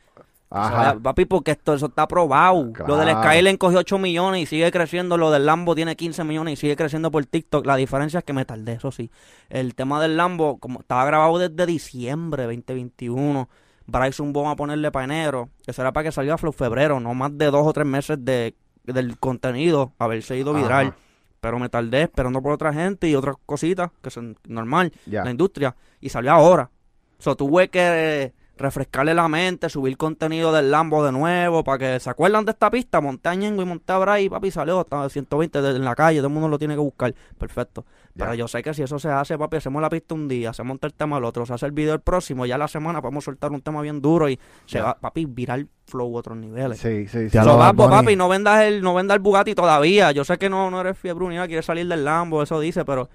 o Ajá. sea, papi, porque esto, eso está probado. Lo del Claro. Skyline cogió 8 millones y sigue creciendo, lo del Lambo tiene 15 millones y sigue creciendo por TikTok, la diferencia es que me tardé, eso sí. El tema del Lambo, como estaba grabado desde diciembre 2021, Bryson vamos a ponerle para enero, que será para que salga Flow febrero, no más de dos o tres meses de, del contenido, haberse ido viral. Ajá. Pero me tardé esperando por otra gente y otras cositas, que son normal, la industria, y salió ahora. O sea, tuve que refrescarle la mente, subir contenido del Lambo de nuevo, para que se acuerdan de esta pista, monté a Ñengo y monté a Bray, papi, salió, estaba 120 de- en la calle, todo el mundo lo tiene que buscar, perfecto. Pero yo sé que si eso se hace, papi, hacemos la pista un día, se monta el tema el otro, se hace el video el próximo, ya la semana podemos soltar un tema bien duro y se Ya. va, papi, viral flow a otros niveles. Sí, sí, sí. Ya So, Bunny. papi, no vendas el, no vendas el Bugatti todavía. Yo sé que no, no eres fiebre unida, quieres salir del Lambo, eso dice, pero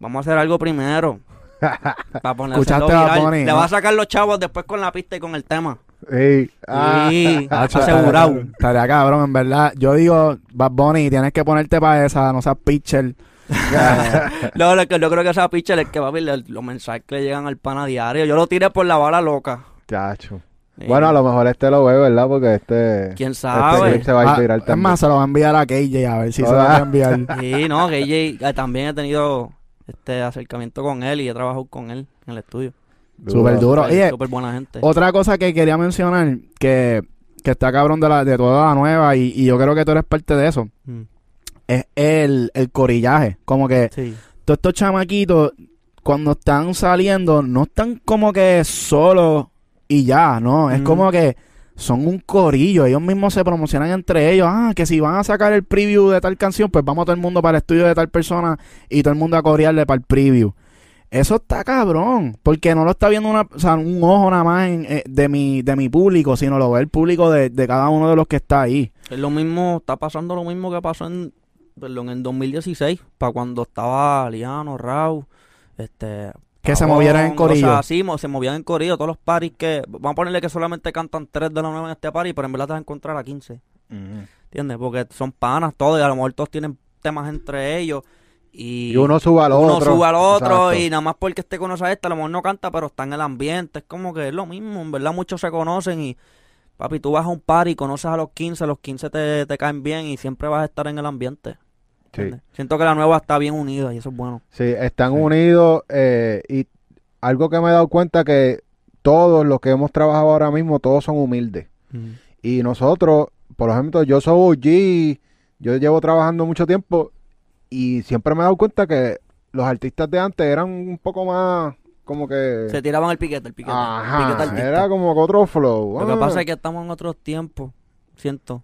vamos a hacer algo primero. Para a. Bunny, Le va a sacar los chavos después con la pista y con el tema. Sí. Ah. Sí, Hacho, asegurado. estaría- cabrón, en verdad. Yo digo, Bad Bunny, tienes que ponerte para esa, no seas pitcher. No, lo que yo creo que esa picha es que papi, le- los mensajes que le llegan al pana diario. Yo lo tiré por la bala loca. Chacho. Sí. Bueno, a lo mejor este lo ve, ¿verdad? Porque este... ¿Quién Este sabe? se va a Ah, viral es también. más, se lo va a enviar a KJ a ver si se lo va a enviar. Sí, no, ella eh, también he tenido este acercamiento con él y he trabajado con él en el estudio. Súper duro. Súper- Oye, súper buena gente. Otra cosa que quería mencionar, que, que está cabrón de, la, de toda la nueva, y, y yo creo que tú eres parte de eso, Mm, es el, el corillaje. Como que Sí. todos estos chamaquitos, cuando están saliendo, no están como que solos y ya, ¿no? Es Mm. como que son un corillo. Ellos mismos se promocionan entre ellos. Ah, que si van a sacar el preview de tal canción, pues vamos todo el mundo para el estudio de tal persona y todo el mundo a corearle para el preview. Eso está cabrón, porque no lo está viendo una, o sea, un ojo nada más eh, de, mi, de mi público, sino lo ve el público de, de cada uno de los que está ahí. Es lo mismo, está pasando lo mismo que pasó en, perdón, en 2016, para cuando estaba Liano, Rau, este... Que se movieran en corillo. O sea, sí, mo- se movían en corillo, todos los paris que... Vamos a ponerle que solamente cantan tres de la nueve en este party, pero en verdad te vas a encontrar a 15, Ujú. ¿entiendes? Porque son panas todos y a lo mejor todos tienen temas entre ellos y... Y uno sube al uno otro. sube al otro Exacto. y nada más porque este conoce a este, a lo mejor no canta, pero está en el ambiente. Es como que es lo mismo, en verdad muchos se conocen y, papi, tú vas a un par y conoces a los 15, los 15 te, te caen bien y siempre vas a estar en el ambiente. Siento que la nueva está bien unida y eso es bueno. sí, están unidos eh, y algo que me he dado cuenta que todos los que hemos trabajado ahora mismo, todos son humildes. Y nosotros, por ejemplo, yo soy OG, yo llevo trabajando mucho tiempo y siempre me he dado cuenta que los artistas de antes eran un poco más como que... Se tiraban el piquete, el piquete. el piquete era como que otro flow. Lo que Ah. pasa es que estamos en otros tiempos, siento.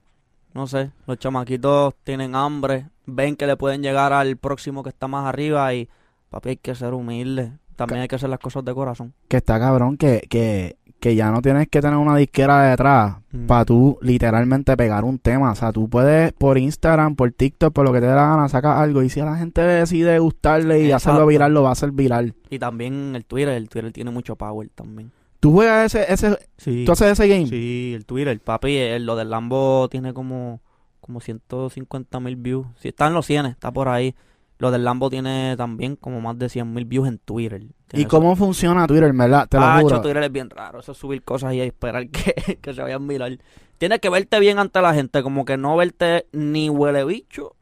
No sé, los chamaquitos tienen hambre, ven que le pueden llegar al próximo que está más arriba y, papi, hay que ser humilde. También hay que hacer las cosas de corazón. que está cabrón que, que, que ya no tienes que tener una disquera detrás Mm. para tú literalmente pegar un tema. O sea, tú puedes por Instagram, por TikTok, por lo que te dé la gana, sacas algo. Y si a la gente decide gustarle y Exacto. hacerlo viral, lo va a hacer viral. Y también el Twitter, el Twitter tiene mucho power también. Tú juegas ese, ese, Sí. tú haces ese game. Sí, el Twitter, el papi, el- lo del Lambo tiene como, como 150 mil views. Si está en los 100, está por ahí. Lo del Lambo tiene también como más de 100.000 views en Twitter. ¿Y cómo funciona Twitter, verdad? Te lo Ah, juro. cho, Twitter es bien raro. Eso es subir cosas y esperar que, que se vayan viral. Tienes que verte bien ante la gente, como que no verte ni huele bicho,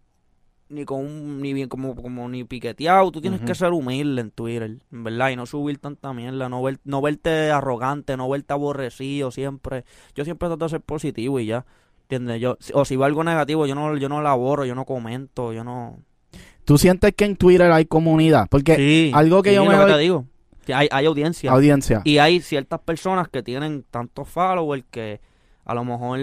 ni con un- ni bien como, como ni piqueteado. Tú tienes que ser humilde en Twitter, ¿verdad? Y no subir tanta mierda, no, ver, no verte arrogante, no verte aborrecido siempre. Yo siempre trato de ser positivo y ya. ¿Entiendes? Yo, o si veo algo negativo, yo no, yo no elaboro, yo no comento, yo no... ¿Tú sientes que en Twitter hay comunidad? Porque Sí, algo que sí, yo me lo que te digo. que hay, hay audiencia. audiencia. Y hay ciertas personas que tienen tantos followers que a lo mejor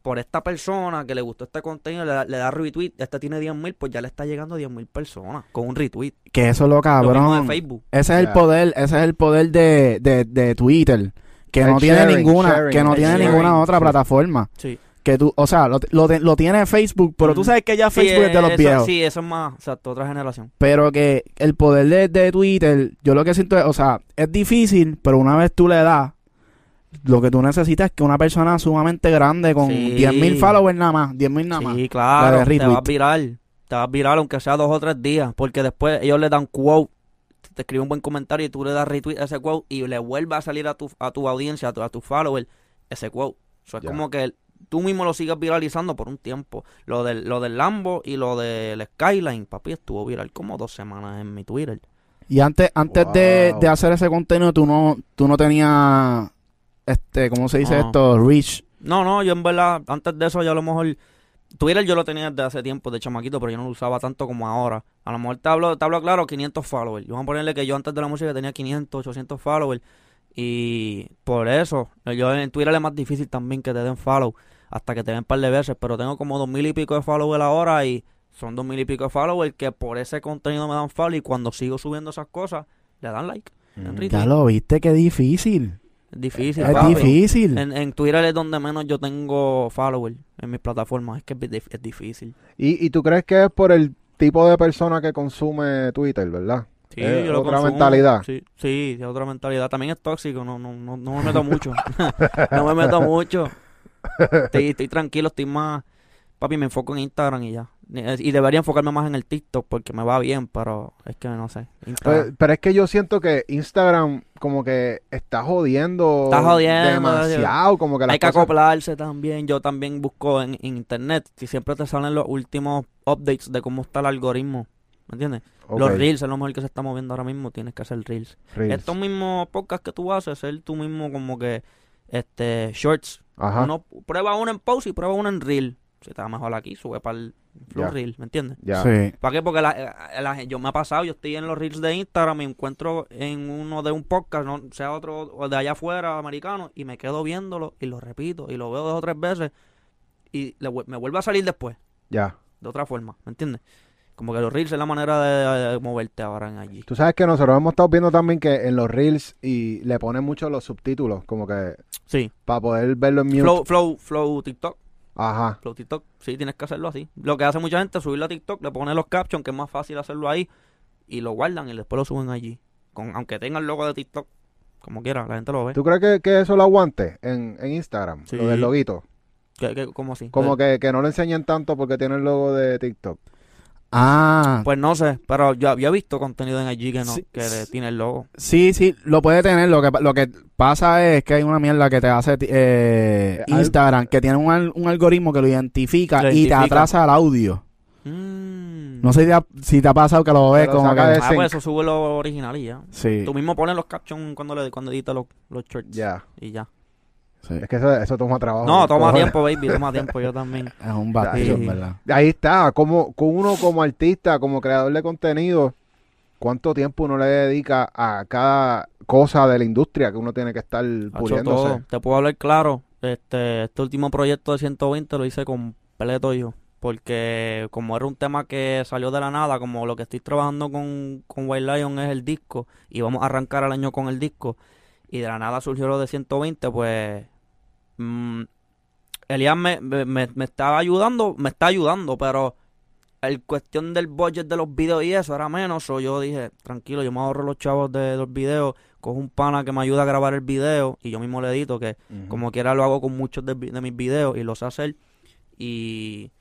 por esta persona que le gustó este contenido le da, le da retweet, este tiene 10.000, pues ya le está llegando a 10.000 personas con un retweet. que eso es lo Lo mismo cabrón. de Facebook. Ese es el poder, ese es el poder de, de, de Twitter. Que El no tiene ninguna, sharing, que no tiene sharing, ninguna otra sí. plataforma. Sí. Que tú, o sea, lo, lo, te- lo tiene Facebook, pero tú Ujú. sabes que ya Sí, Facebook es de los eso- viejos. Sí, eso es más, exacto, otra generación. Pero que el poder de, de Twitter, yo lo que siento es, o sea, es difícil, pero una vez tú le das, lo que tú necesitas es que una persona sumamente grande con Sí. 10.000 followers nada más, 10.000 nada más. Sí, La claro, de te vas viral. Te vas viral aunque sea dos o tres días, porque después ellos le dan quote, te escriben un buen comentario y tú le das retweet a ese quote y le vuelve a salir a tu, a tu audiencia, a tu, a tu follower, ese quote. Eso es como que tú mismo lo sigues viralizando por un tiempo. Lo del, lo del Lambo y lo del Skyline, papi, estuvo viral como dos semanas en mi Twitter. Y antes, antes de, Wow. de hacer ese contenido, tú no, tú no tenías, este, ¿cómo se dice No. esto? Reach. No, no, yo en verdad, antes de eso ya a lo mejor... Twitter yo lo tenía desde hace tiempo de chamaquito, pero yo no lo usaba tanto como ahora. A lo mejor te hablo, te hablo claro, 500 followers. Yo voy a ponerle que yo antes de la música tenía 500, 800 followers. Y por eso, yo en Twitter es más difícil también que te den follow, hasta que te den un par de veces. Pero tengo como dos mil y pico de followers ahora y son dos mil y pico de followers que por ese contenido me dan follow y cuando sigo subiendo esas cosas, le dan like. Mm. Ya lo viste, qué difícil. Es difícil. es papi. difícil. En, en Twitter es donde menos yo tengo followers en mis plataformas. Es que es, dif- es difícil. ¿Y, ¿Y tú crees que es por el tipo de persona que consume Twitter, verdad? Sí, Es yo lo otra consumo. mentalidad. Sí, sí, es otra mentalidad. También es tóxico. No, no, no, no me meto mucho. no me meto mucho. Estoy, estoy tranquilo, estoy más... Papi, me enfoco en Instagram y ya. Y debería enfocarme más en el TikTok porque me va bien, pero es que no sé. Pero, pero es que yo siento que Instagram como que está jodiendo, Está jodiendo, demasiado, como que las Hay que cosas- acoplarse también. Yo también busco en, en internet y siempre te salen los últimos updates de cómo está el algoritmo. ¿Me entiendes? Los reels es lo mejor que se está moviendo ahora mismo. Tienes que hacer reels. reels. Estos mismos podcasts que tú haces, ser tú mismo como que este shorts. Ajá, Uno prueba uno en post y prueba uno en reel. Si está mejor aquí, sube para el flow reel, ¿me entiendes? ya. Sí. ¿Para qué? Porque la, eh, la- yo me ha pasado, yo estoy en los reels de Instagram, me encuentro en uno de un podcast, no sea otro o de allá afuera, americano, y me quedo viéndolo y lo repito y lo veo dos o tres veces y le me vuelve a salir después, Ya. de otra forma, ¿me entiendes? Como que los reels es la manera de, de moverte ahora en allí. Tú sabes que nosotros hemos estado viendo también que en los reels y le ponen mucho los subtítulos, como que Sí, para poder verlo en mute. flow, flow, flow TikTok. Ajá. Flow TikTok, sí, tienes que hacerlo así. Lo que hace mucha gente es subirlo a TikTok, le pone los captions, que es más fácil hacerlo ahí, y lo guardan y después lo suben allí. Con, aunque tenga el logo de TikTok, como quiera, la gente lo ve. ¿Tú crees que, que eso lo aguante en, en Instagram? Sí. Lo del loguito. ¿Qué- qué- ¿Cómo así? Como que, que no lo enseñen tanto porque tiene el logo de TikTok. Ah, Pues no sé, pero yo había visto contenido en allí que no, Sí, que sí. tiene el logo. sí, sí, lo puede tener. Lo que, lo que pasa es que hay una mierda que te hace eh, Al- Instagram, que tiene un, al- un algoritmo que lo identifica Lo y te atrasa el audio. Mm. No sé si te ha, si te ha pasado que lo ves lo como que... de- Ah, pues eso sube lo original y ya. Sí, Tú mismo pones los captions cuando le cuando editas los, los shorts. Ya. Y ya. Sí. Es que eso, eso toma trabajo. No, toma cojones. tiempo, baby, toma tiempo, yo también. Es un batido, Sí. ¿verdad? Ahí está, como con uno como artista, como creador de contenido, ¿cuánto tiempo uno le dedica a cada cosa de la industria que uno tiene que estar puliéndose? Te puedo hablar claro. Este, este último proyecto de 120 lo hice completo yo. Porque como era un tema que salió de la nada, como lo que estoy trabajando con, con White Lion es el disco, y vamos a arrancar el año con el disco, y de la nada surgió lo de 120, pues mm, Elias me, me, me- estaba ayudando, me está ayudando, pero el cuestión del budget de los videos y eso era menos, o yo dije, tranquilo, yo me ahorro los chavos de los videos, cojo un pana que me ayuda a grabar el video y yo mismo le edito, que como quiera lo hago con muchos de, de mis videos y los sé hacer. Y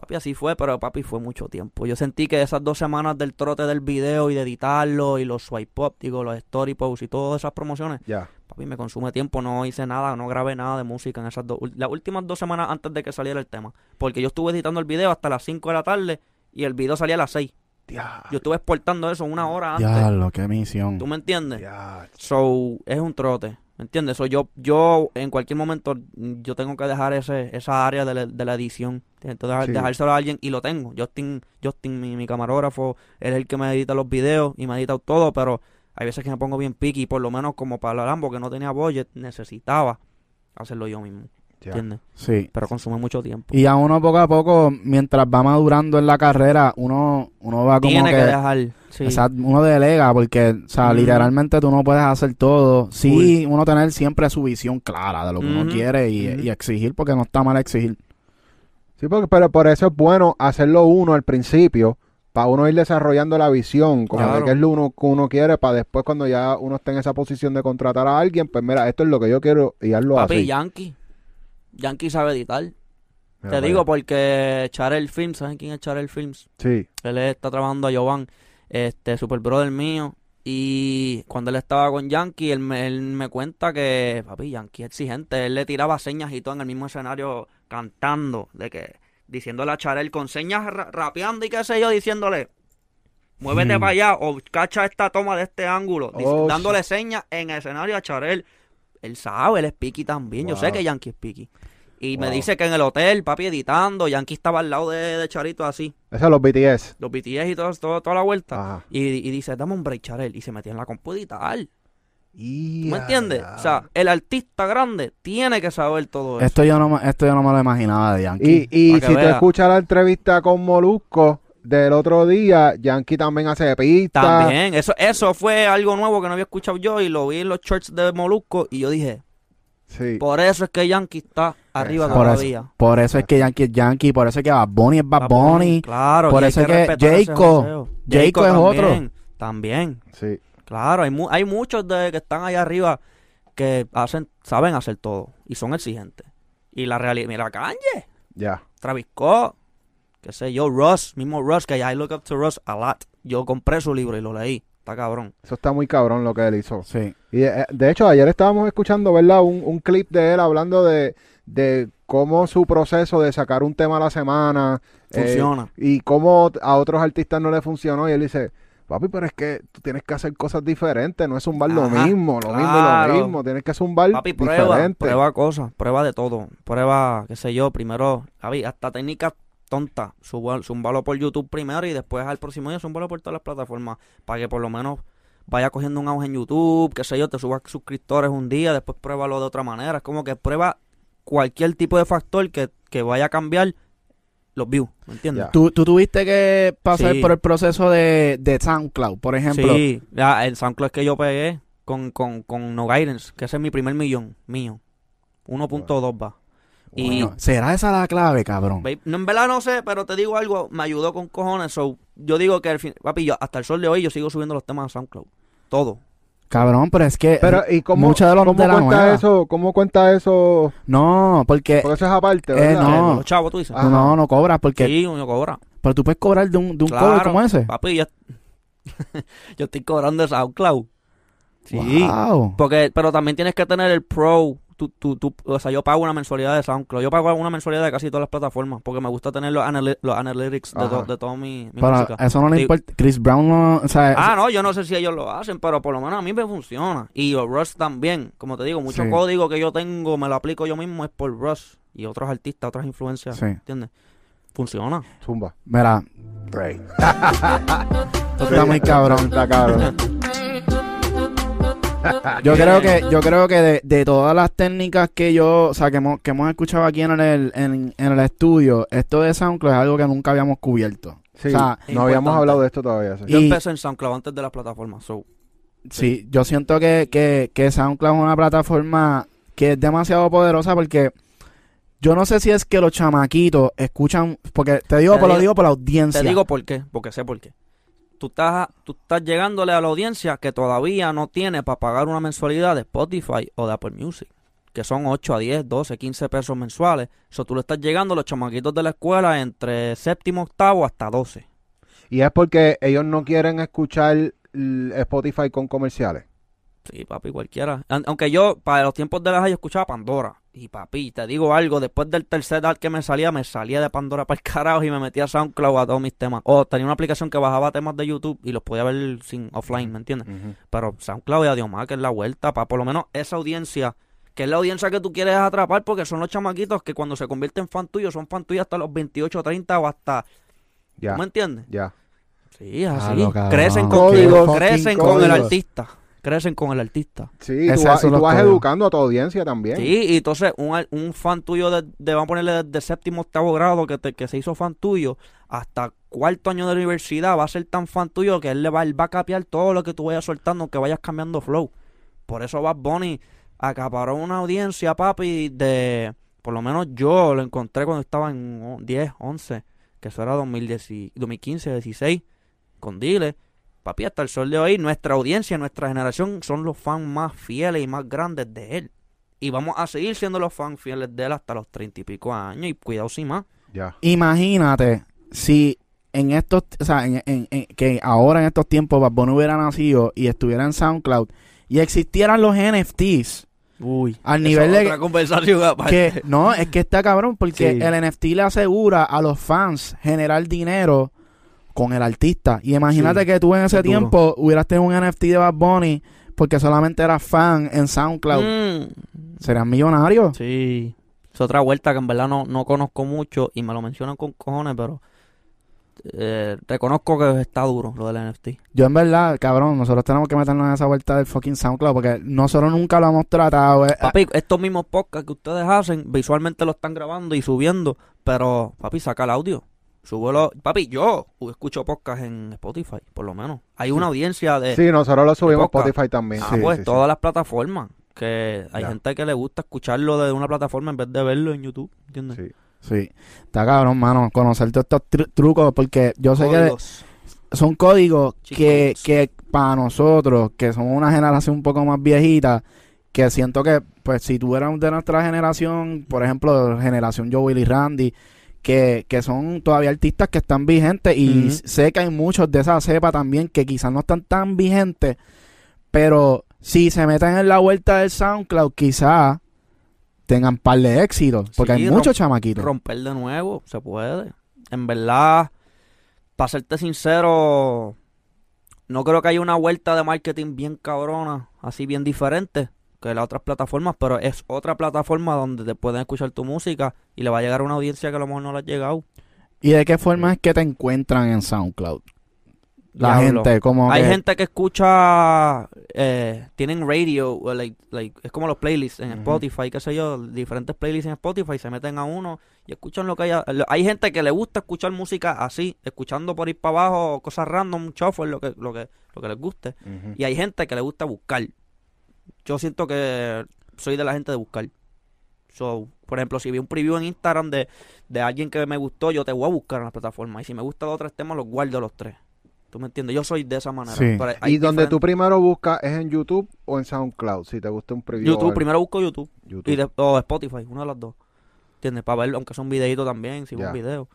Papi, así fue, pero papi fue mucho tiempo. Yo sentí que esas dos semanas del trote del video y de editarlo y los swipe up, digo, los story posts y todas esas promociones, Ya. papi, me consume tiempo. No hice nada, no grabé nada de música en esas dos, las últimas dos semanas antes de que saliera el tema. Porque yo estuve editando el video hasta las 5 de la tarde y el video salía a las 6. Ya. Yo estuve exportando eso una hora antes. Diablo, qué misión. ¿Tú me entiendes? Ya. So, es un trote. ¿Me entiendes? So, yo, yo en cualquier momento yo tengo que dejar ese, esa área de la, de la edición. Entonces, Sí. dejárselo a alguien y lo tengo. Justin, Justin mi, mi camarógrafo, él es el que me edita los videos y me edita todo, pero hay veces que me pongo bien picky, por lo menos como para la Lambo que no tenía budget, necesitaba hacerlo yo mismo. Ya. ¿Entiendes? Sí. Pero consume mucho tiempo. Y a uno poco a poco, mientras va madurando en la carrera, uno, uno va como Tiene que, que... dejar. Sí. Uno delega porque, o sea, literalmente tú no puedes hacer todo. Sí, uno tener siempre su visión clara de lo que uno quiere y, y exigir porque no está mal exigir. Sí, porque, pero por eso es bueno hacerlo uno al principio, para uno ir desarrollando la visión, como Claro. de qué es lo uno, que uno quiere, para después cuando ya uno esté en esa posición de contratar a alguien, pues mira, esto es lo que yo quiero y hazlo Papi, así. Yankee. Yankee sabe editar. Mira Te digo porque Charel Films, ¿saben quién es Charel Films? Sí, Él está trabajando a Jovan, este super brother mío. Y cuando él estaba con Yankee, él me, él me cuenta que, papi, Yankee es exigente. Él le tiraba señas y todo en el mismo escenario cantando, de que, diciéndole a Charel con señas ra- rapeando y qué sé yo, diciéndole, muévete Hmm. para allá o cacha esta toma de este ángulo, Oh, dándole señas en el escenario a Charel. Él sabe, él es piqui también. Yo sé que Yankee es piqui. Y me dice que en el hotel, papi, editando, Yankee estaba al lado de, de Charito así eso es los BTS. los BTS y todo, todo- toda la vuelta. Y, y dice, dame un break, Charel. Y se metió en la compu editar. Y ¿Tú me entiendes? O sea, el artista grande tiene que saber todo eso. Esto yo no, me- esto yo no me lo imaginaba de Yankee. y, y Para que si tú vea. escuchas la entrevista con Molusco del otro día, Yankee también hace pistas. También, eso, eso fue algo nuevo que no había escuchado yo y lo vi en los shorts de Molusco y yo dije, Sí. por eso es que Yankee está arriba Exacto. por, todavía. eso, por eso es que Yankee es Yankee, por eso es que Bad Bunny es Bad Bad Bunny. Claro, por y hay eso es que respetar ese Jayco- joseo. Jayco es otro. también, También, Sí. Claro, hay, mu- hay muchos de que están allá arriba que hacen, saben hacer todo y son exigentes. Y la realidad, mira, Kanye. Ya. Travis Scott, qué sé yo, Russ, mismo Russ, que I look up to Russ a lot. Yo compré su libro y lo leí, está cabrón. Eso está muy cabrón lo que él hizo. Sí. Y eh, de hecho, ayer estábamos escuchando, ¿verdad? Un, un clip de él hablando de, de cómo su proceso de sacar un tema a la semana. eh, Funciona. y cómo a otros artistas no le funcionó. Y él dice, papi, pero es que tú tienes que hacer cosas diferentes. No es zumbar lo mismo, lo mismo, claro. lo mismo. Tienes que zumbar Papi, prueba, diferente. prueba cosas, prueba de todo. Prueba, qué sé yo, primero, Javi, hasta técnicas tontas. Zúmbalo por YouTube primero y después al próximo día zúmbalo por todas las plataformas. Para que por lo menos vaya cogiendo un auge en YouTube, qué sé yo, te subas suscriptores un día, después pruébalo de otra manera. Es como que prueba cualquier tipo de factor que, que vaya a cambiar los views, ¿me entiendes? Ya. ¿Tú, tú tuviste que pasar Sí. por el proceso de, de SoundCloud, por ejemplo. Sí, ya, el SoundCloud es que yo pegué con, con, con No Guidance, que ese es mi primer millón mío. 1.2 va. Y Bueno, ¿Será esa la clave, cabrón? no, en verdad no sé, pero te digo algo, me ayudó con cojones. So, yo digo que al fin, papi, yo, hasta el sol de hoy yo sigo subiendo los temas a SoundCloud. Todo. Cabrón, pero es que... Pero, ¿y cómo, Mucha de los cómo de la cuenta nueva. eso? ¿Cómo cuenta eso? No, porque... Porque eso es aparte, Eh, ¿verdad? no. Los chavos, tú dices. Ajá. No, no cobras porque... Sí, uno cobra. Pero tú puedes cobrar de un, de un Claro, cover como ese. Papi, yo, yo estoy cobrando de SoundCloud. Sí. Wow. Porque, pero también tienes que tener el pro. Tú, tú, tú, o sea, yo pago una mensualidad de SoundCloud. Yo pago una mensualidad de casi todas las plataformas. Porque me gusta tener los, anali- los analytics de, to- de toda mi, mi Pero música. eso no le importa. Chris Brown no... O sea, Ah, no, yo no sé si ellos lo hacen, pero por lo menos a mí me funciona. Y Rush también. Como te digo, mucho Sí. código que yo tengo, me lo aplico yo mismo, es por Rush. Y otros artistas, otras influencias. Sí. ¿Entiendes? Funciona. Zumba. Mira, esto está muy cabrón. Está cabrón. Yo creo que, yo creo que de, de todas las técnicas que yo, o sea, que hemos, que hemos escuchado aquí en el, en, en el estudio, esto de SoundCloud es algo que nunca habíamos cubierto. Sí, O sea, no habíamos hablado de esto todavía. sí. Yo Y- empecé en SoundCloud antes de las plataformas. So, Sí, yo siento que, que, que SoundCloud es una plataforma que es demasiado poderosa porque yo no sé si es que los chamaquitos escuchan, porque te digo, Te por lo digo- digo por la audiencia. Te digo por qué, porque sé por qué. Tú estás, tú estás llegándole a la audiencia que todavía no tiene para pagar una mensualidad de Spotify o de Apple Music. que son 8 a 10, 12, 15 pesos mensuales. Eso tú le estás llegando a los chamaquitos de la escuela entre séptimo, octavo hasta 12. Y es porque ellos no quieren escuchar Spotify con comerciales. Sí, papi, cualquiera. Aunque yo, para los tiempos de la high, escuchaba Pandora. Y papi, te digo algo, después del tercer ad que me salía, me salía de Pandora para el carajo y me metía a SoundCloud a todos mis temas. O tenía una aplicación que bajaba temas de YouTube y los podía ver sin offline, ¿me entiendes? Pero SoundCloud y Adiomar, que es la vuelta, para por lo menos esa audiencia, que es la audiencia que tú quieres atrapar, porque son los chamaquitos que cuando se convierten en fan tuyo, son fan tuyos hasta los 28, 30 o hasta... Ya, ¿Tú me entiendes? ya. Sí, así. Crecen con, crecen con el artista. Crecen con el artista. Sí, Es tú y tú vas códigos. educando a tu audiencia también. Sí, y entonces un, al- un fan tuyo de, de- vamos a ponerle desde séptimo octavo grado que, te- que se hizo fan tuyo hasta cuarto año de universidad va a ser tan fan tuyo que él le va, él va a capear todo lo que tú vayas soltando, que vayas cambiando flow. Por eso Bad Bunny acaparó una audiencia, papi, de... Por lo menos yo lo encontré cuando estaba en o- 10, 11, que eso era 2010 y- 2015, 16, con Dile. Papi, hasta el sol de hoy, nuestra audiencia, nuestra generación son los fans más fieles y más grandes de él. Y vamos a seguir siendo los fans fieles de él hasta los treinta y pico años. Y cuidado sin más. Ya. Imagínate si en estos, o sea, en, en- en- que ahora en estos tiempos Bad Bunny hubiera nacido y estuviera en SoundCloud y existieran los NFTs Uy. al nivel de otra conversación aparte. que no, es que está cabrón porque Sí. el NFT le asegura a los fans generar dinero con el artista. Y imagínate Sí, que tú en ese tiempo hubieras tenido un NFT de Bad Bunny porque solamente eras fan en SoundCloud. Mm, Serías millonario. sí. Es otra vuelta que en verdad no, no conozco mucho y me lo mencionan con cojones, pero eh, reconozco que está duro lo del NFT. Yo en verdad, cabrón, nosotros tenemos que meternos en esa vuelta del fucking SoundCloud porque nosotros nunca lo hemos tratado. eh, Papi, estos mismos podcasts que ustedes hacen, visualmente lo están grabando y subiendo, pero, papi, saca el audio. Súbelo. Papi, yo escucho podcast en Spotify, por lo menos. Hay una audiencia de... Sí, nosotros lo subimos a. Spotify también. Ah, sí, pues sí, sí. todas las plataformas. Que hay Ya. gente que le gusta escucharlo de una plataforma en vez de verlo en YouTube, ¿entiendes? Sí. Sí, está cabrón, mano, conocer todos estos tru- trucos porque yo sé Códigos. que son códigos que, Chicos. que para nosotros, que somos una generación un poco más viejita, que siento que, pues, si tú eras de nuestra generación, por ejemplo, generación Joe Willy Randy, que, que son todavía artistas que están vigentes y sé que hay muchos de esa cepa también que quizás no están tan vigentes, pero si se meten en la vuelta del SoundCloud, quizás tengan par de éxitos, porque Sí, hay muchos chamaquitos. Romper de nuevo, se puede. En verdad, para serte sincero, no creo que haya una vuelta de marketing bien cabrona, así bien diferente que las otras plataformas, pero es otra plataforma donde te pueden escuchar tu música y le va a llegar a una audiencia que a lo mejor no le ha llegado. ¿Y de qué forma es que te encuentran en SoundCloud? La Diablo. gente, como Hay que- gente que escucha, eh, tienen radio, like, like, es como los playlists en. Spotify, qué sé yo, diferentes playlists en Spotify, se meten a uno y escuchan lo que haya. Hay gente que le gusta escuchar música así, escuchando por ir para abajo, cosas random, shuffle, lo que, lo que, lo que les guste. Y hay gente que le gusta buscar. Yo siento que soy de la gente de buscar. So, por ejemplo, si vi un preview en Instagram de, de alguien que me gustó, yo te voy a buscar en la plataforma. Y si me gustan los tres temas, los guardo los tres. ¿Tú me entiendes? Yo soy de esa manera. Sí. Pero hay Y donde tú primero buscas es en YouTube o en SoundCloud, si te gusta un preview. YouTube, primero busco YouTube. YouTube. Y de- o Spotify, uno de los dos. ¿Entiendes? Para verlo, aunque sea un videito también, si es Ya. un video.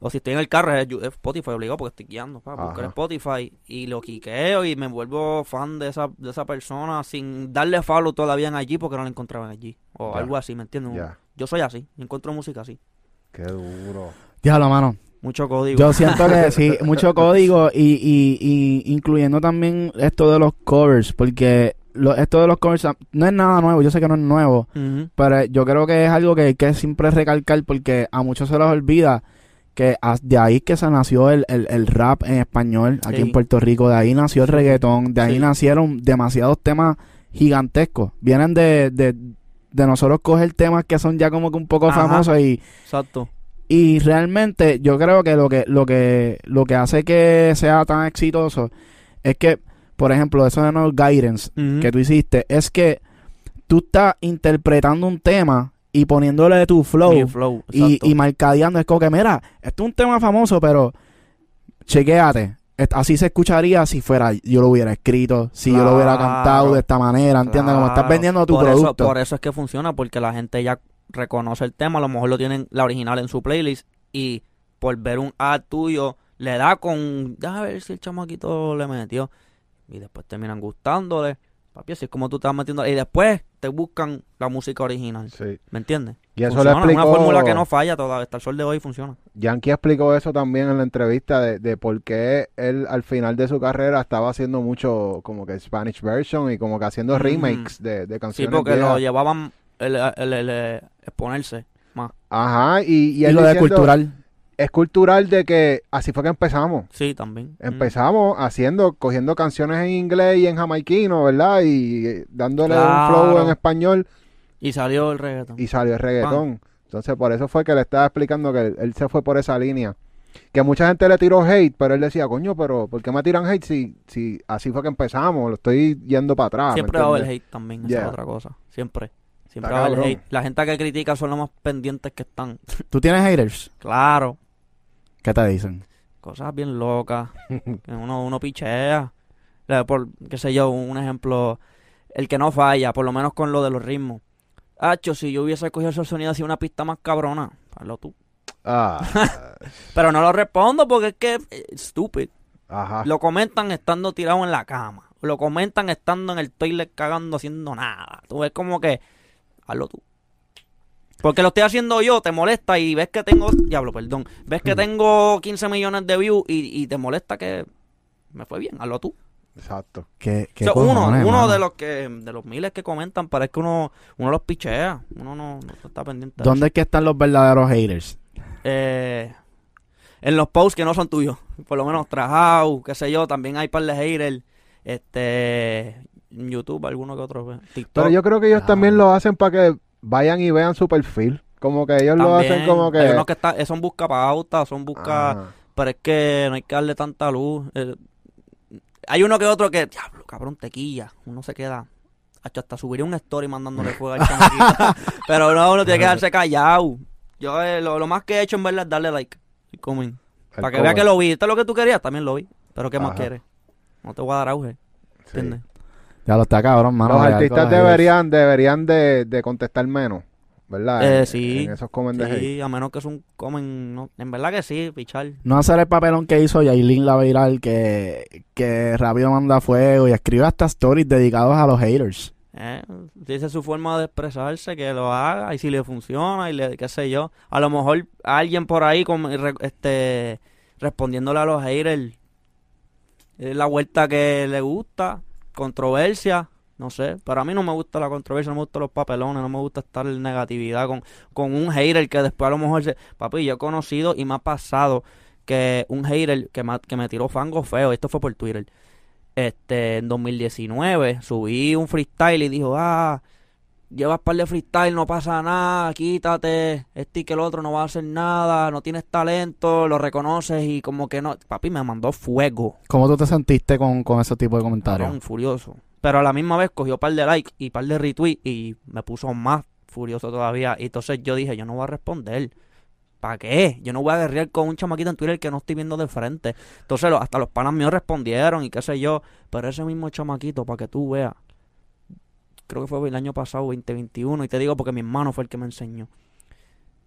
O si estoy en el carro, es Spotify obligado porque estoy guiando. Para buscar. Spotify y lo quiqueo y me vuelvo fan de esa, de esa persona sin darle follow todavía en allí porque no la encontraba en allí. O algo así, ¿me entiendes? Yo soy así, yo encuentro música así. Qué duro. Diablo, mano. Mucho código. Yo siento que sí, mucho código y, y, y incluyendo también esto de los covers, porque lo- esto de los covers no es nada nuevo, yo sé que no es nuevo, pero yo creo que es algo que hay que siempre recalcar porque a muchos se les olvida que de ahí que se nació el, el, el rap en español aquí Sí. en Puerto Rico, de ahí nació el reggaetón, de ahí Sí. nacieron demasiados temas gigantescos, vienen de, de, de nosotros coger temas que son ya como que un poco Ajá. famosos y Exacto. y realmente yo creo que lo que lo que lo que hace que sea tan exitoso es que, por ejemplo, eso de no guidance que tú hiciste es que tú estás interpretando un tema y poniéndole tu flow, flow, y, y marcadeando. Es como que, mira, esto es un tema famoso, pero chequéate. así se escucharía si fuera yo lo hubiera escrito, si yo lo hubiera Claro, cantado de esta manera, ¿entiendes? Como estás Claro. vendiendo tu por producto. Eso, por eso es que funciona, porque la gente ya reconoce el tema, a lo mejor lo tienen la original en su playlist y por ver un ad tuyo le da con, déjame ver si el chamaquito le metió y después terminan gustándole. Papi, así es como tú estás metiendo y después te buscan la música original, Sí. ¿me entiendes? Y eso Funciona, le explicó... Es una fórmula que no falla todavía, hasta el sol de hoy funciona. Yankee explicó eso también en la entrevista de, de por qué él al final de su carrera estaba haciendo mucho como que Spanish version y como que haciendo remakes de, de Sí, canciones porque viejas. lo llevaban el, el- el- el exponerse más. Ajá, y, y lo de cultural. Es cultural de que así fue que empezamos. Sí, también. Mm. Empezamos haciendo, cogiendo canciones en inglés y en jamaiquino, ¿verdad? Y eh, dándole un flow en español Y salió el reggaetón. y salió el reggaetón. Entonces, por eso fue que le estaba explicando que él, él se fue por esa línea. Que mucha gente le tiró hate, pero él decía, coño, pero ¿por qué me tiran hate si, si así fue que empezamos? Lo estoy yendo para atrás. ¿me Siempre va a haber hate también, esa es otra cosa. Siempre. Siempre va a haber hate. La gente que critica son los más pendientes que están. ¿Tú tienes haters? Claro. ¿Qué te dicen? Cosas bien locas. que uno, uno pichea. Por, qué sé yo, un ejemplo. El que no falla, por lo menos con lo de los ritmos. Hacho, si yo hubiese cogido ese sonido así una pista más cabrona, hazlo tú. Ah, Pero no lo respondo porque es que eh, estúpido. ajá. Lo comentan estando tirado en la cama. Lo comentan estando en el toilet cagando haciendo nada. Tú ves como que, hazlo tú. Porque lo estoy haciendo yo, te molesta y ves que tengo, diablo, perdón, ves que tengo 15 millones de views y, y te molesta que me fue bien, hazlo tú. Exacto. ¿Qué, qué O sea, uno uno mano? de los que de los miles que comentan parece que uno uno los pichea, uno no, no está pendiente. de ¿Dónde es que están los verdaderos haters? eh, en los posts que no son tuyos. Por lo menos Trajao, qué sé yo, también hay par de haters. Este, en YouTube, alguno que otro. pues, TikTok. Pero yo creo que ellos Ah. también lo hacen para que vayan y vean su perfil. Como que ellos lo hacen como que... Hay unos que está, son busca pauta, son busca. Pero es que no hay que darle tanta luz. eh, hay uno que otro que, diablo, cabrón, tequilla. Uno se queda. Hasta subiría un story mandándole fuego al. Pero no, uno tiene que quedarse callado. Yo eh, lo, lo más que he hecho en verdad es darle like. El Para que vea que lo vi. Esto es lo que tú querías, también lo vi. Pero ¿qué más quieres? No te voy a dar auge, Sí. Ya lo está cabrón, mano. Los artistas deberían, deberían de, de contestar menos, ¿verdad? Eh, En- sí. En esos comen de hate. Sí, a menos que es un comen. No, en verdad que sí, pichar. No hacer el papelón que hizo Yailin la viral que, que rápido manda fuego y escribe hasta stories dedicados a los haters. Eh, si esa es su forma de expresarse, que lo haga. Y si le funciona, y le, qué sé yo. A lo mejor alguien por ahí con, este, respondiéndole a los haters. La vuelta que le gusta. Controversia. No sé, pero a mí no me gusta la controversia, no me gustan los papelones, no me gusta estar en negatividad con, con un hater que después a lo mejor se... Papi, yo he conocido y me ha pasado que un hater que me, que me tiró fango feo, esto fue por Twitter, este, en 2019 subí un freestyle y dijo, ah, llevas par de freestyle, no pasa nada, quítate, este y que el otro no va a hacer nada, no tienes talento, lo reconoces y como que no, papi me mandó fuego, ¿Cómo tú te sentiste con, con ese tipo de comentarios? furioso. Pero a la misma vez cogió par de likes y par de retweets y me puso más furioso todavía. Y entonces yo dije, yo no voy a responder. ¿Para qué? Yo no voy a guerrear con un chamaquito en Twitter que no estoy viendo de frente. Entonces hasta los panas míos respondieron y qué sé yo. Pero ese mismo chamaquito, para que tú veas, creo que fue el año pasado, 2021, y te digo porque mi hermano fue el que me enseñó.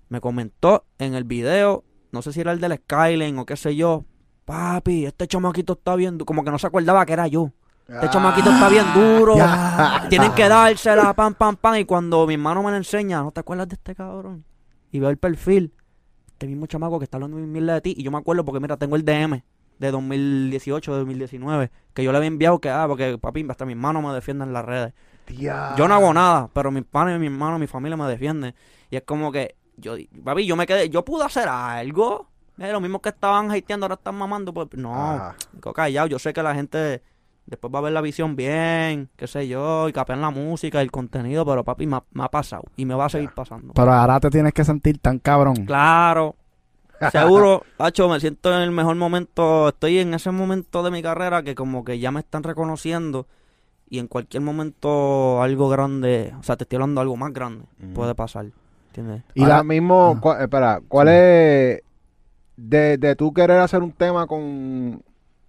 Me comentó en el video, no sé si era el del Skyline o qué sé yo, papi, este chamaquito está viendo, como que no se acordaba que era yo. Este chamaquito está bien duro. Ya. Tienen que dársela, pam, pam, pam. Y cuando mi hermano me la enseña, ¿no te acuerdas de este cabrón? Y veo el perfil. Este mismo chamaco que está hablando de mierda de ti. Y yo me acuerdo porque, mira, tengo el DM de 2018, de 2019. Que yo le había enviado que, ah, porque papi, hasta mi hermano me defiende en las redes. Yo no hago nada, pero mis padres, mi hermano, mi familia me defienden. Y es como que, yo, papi, yo me quedé, yo pude hacer algo. Eh, lo mismo que estaban hateando, ahora están mamando. Pues, no, callado. Yo sé que la gente después va a ver la visión bien, qué sé yo, y capean la música, el contenido, pero papi, me ha, me ha pasado y me va a seguir pasando. Pero ahora te tienes que sentir tan cabrón. Claro. Seguro, Hacho, me siento en el mejor momento, estoy en ese momento de mi carrera que como que ya me están reconociendo y en cualquier momento algo grande, o sea, te estoy hablando de algo más grande, puede pasar, ¿entiendes? Y Ahora la- mismo, Ah. cua- espera, ¿cuál es de, de tú querer hacer un tema con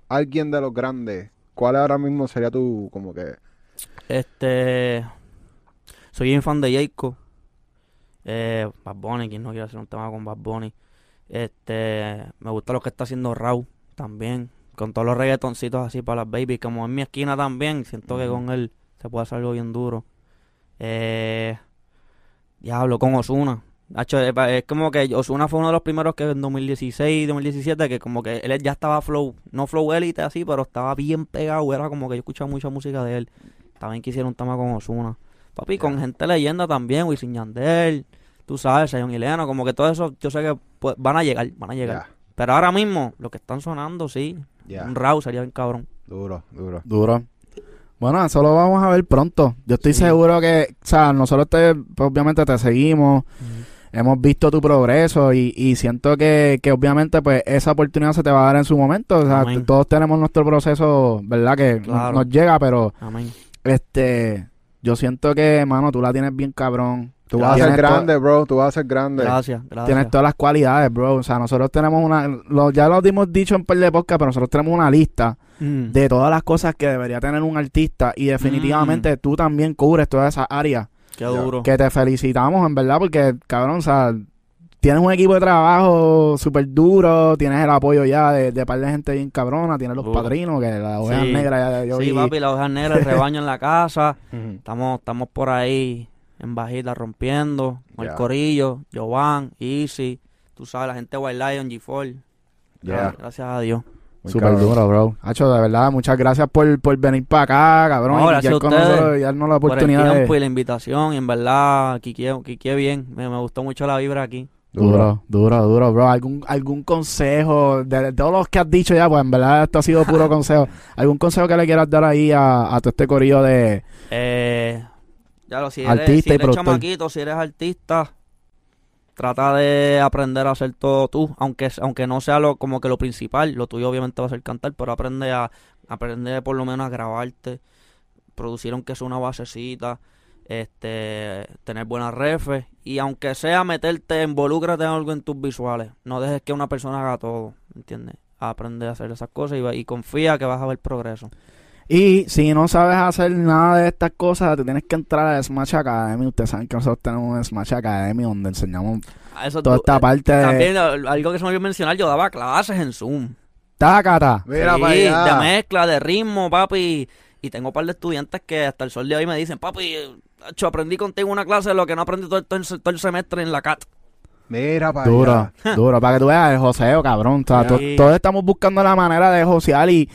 alguien de los grandes, ¿cuál ahora mismo sería tu, como que... Este. Soy bien fan de Jacob. Eh, Bad Bunny, quien no quiere hacer un tema con Bad Bunny. Este. Me gusta lo que está haciendo Raw también. Con todos los reggaetoncitos así para las babies. Como en mi esquina también. Siento que con él se puede hacer algo bien duro. Eh. Diablo, con Osuna. es como que Osuna fue uno de los primeros que en 2016, 2017, que como que él ya estaba flow, no flow élite así, pero estaba bien pegado. Era como que yo escuchaba mucha música de él. También quisiera un tema con Osuna. Papi, con gente leyenda también, Wisin Yandel, tú sabes, Zion y Leno, como que todo eso, yo sé que pues, van a llegar, van a llegar. Pero ahora mismo, lo que están sonando, sí, un Raw sería bien cabrón. duro, duro. Duro. Bueno, eso lo vamos a ver pronto. Yo estoy Sí. seguro que, o sea, nosotros te, pues, obviamente te seguimos, hemos visto tu progreso y, y siento que, que obviamente pues esa oportunidad se te va a dar en su momento. O sea, Amén. todos tenemos nuestro proceso, ¿verdad? Que nos llega, pero Amén. este, yo siento que, mano, tú la tienes bien cabrón. Tú vas a ser grande, bro, tú vas a ser grande. Gracias, gracias. Tienes todas las cualidades, bro. O sea, nosotros tenemos una, lo, ya lo hemos dicho en par de podcast, pero nosotros tenemos una lista Mm. de todas las cosas que debería tener un artista y definitivamente tú también cubres todas esas áreas. Qué duro. Que te felicitamos, en verdad, porque, cabrón, o sea, tienes un equipo de trabajo súper duro, tienes el apoyo ya de, de par de gente bien cabrona, tienes los Duro. padrinos, que la oveja Sí. negra ya yo Sí, vi. papi, la oveja negra, el rebaño en la casa. Estamos, estamos por ahí en bajita rompiendo. Con el corillo, Jovan, Easy. Tú sabes, la gente de White Lion, G4. Ya. Gracias a Dios. Súper duro, bro. Hacho, de verdad, muchas gracias por, por venir para acá, cabrón. No, y gracias ya a ustedes y darnos la Por el oportunidad de... y la invitación. Y en verdad, quiqué, quiqué bien. Me, me gustó mucho la vibra aquí. Duro, duro, duro, bro. ¿Algún, algún consejo de, de todos los que has dicho ya? Pues en verdad esto ha sido puro consejo. ¿Algún consejo que le quieras dar ahí a, a todo este corillo de... Eh, ya lo, si eres, Artista si y eres productor. chamaquito, si eres artista, trata de aprender a hacer todo tú, aunque aunque no sea lo como que lo principal, lo tuyo obviamente va a ser cantar, pero aprende a aprender por lo menos a grabarte, producir aunque sea una basecita, este, tener buenas refes y aunque sea meterte, involúcrate en algo en tus visuales, no dejes que una persona haga todo, ¿entiendes? Aprende a hacer esas cosas y, y confía que vas a ver progreso. Y si no sabes hacer nada de estas cosas, te tienes que entrar a Smash Academy. Ustedes saben que nosotros tenemos un Smash Academy donde enseñamos A Eso toda tú- esta eh, parte de... También algo que se me olvidó mencionar, yo daba clases en Zoom. Tácata. Mira Sí, para allá. de mezcla, de ritmo, papi. Y tengo un par de estudiantes que hasta el sol de hoy me dicen, papi, acho, aprendí contigo una clase de lo que no aprendí todo, el- todo el, todo el semestre en la CAT. Mira para Duro, allá. duro, para que tú veas el joseo, cabrón. O sea, todos estamos buscando la manera de josear y,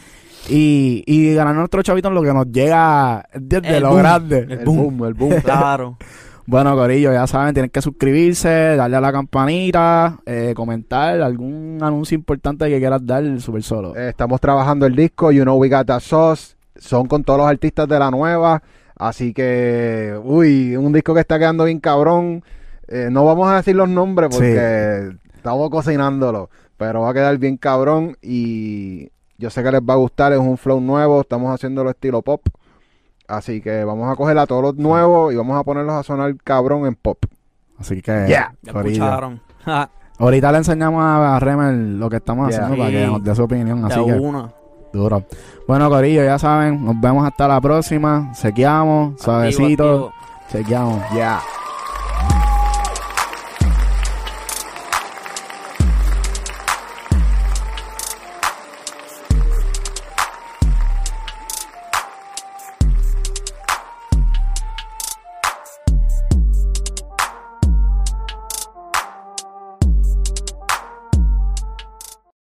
y, y ganar nuestro chavito en lo que nos llega desde El lo boom. grande. El El boom. boom, el boom. Claro. Bueno, Corillo, ya saben, tienen que suscribirse, darle a la campanita, eh, comentar algún anuncio importante que quieras dar súper solo. Eh, estamos trabajando el disco, You Know We Got That Sauce. Son con todos los artistas de la nueva. Así que, uy, un disco que está quedando bien cabrón. Eh, no vamos a decir los nombres porque estamos cocinándolo. Pero va a quedar bien cabrón. Y yo sé que les va a gustar. Es un flow nuevo. Estamos haciéndolo estilo pop. Así que vamos a coger a todos los nuevos y vamos a ponerlos a sonar cabrón en pop. Así que, Yeah. Escucharon. Ahorita le enseñamos a Remel lo que estamos Yeah. haciendo para que nos dé su opinión. Así que, una. duro. Bueno, Corillo, ya saben, nos vemos hasta la próxima. Sequeamos, suavecito. Activo, activo. Chequeamos. Ya.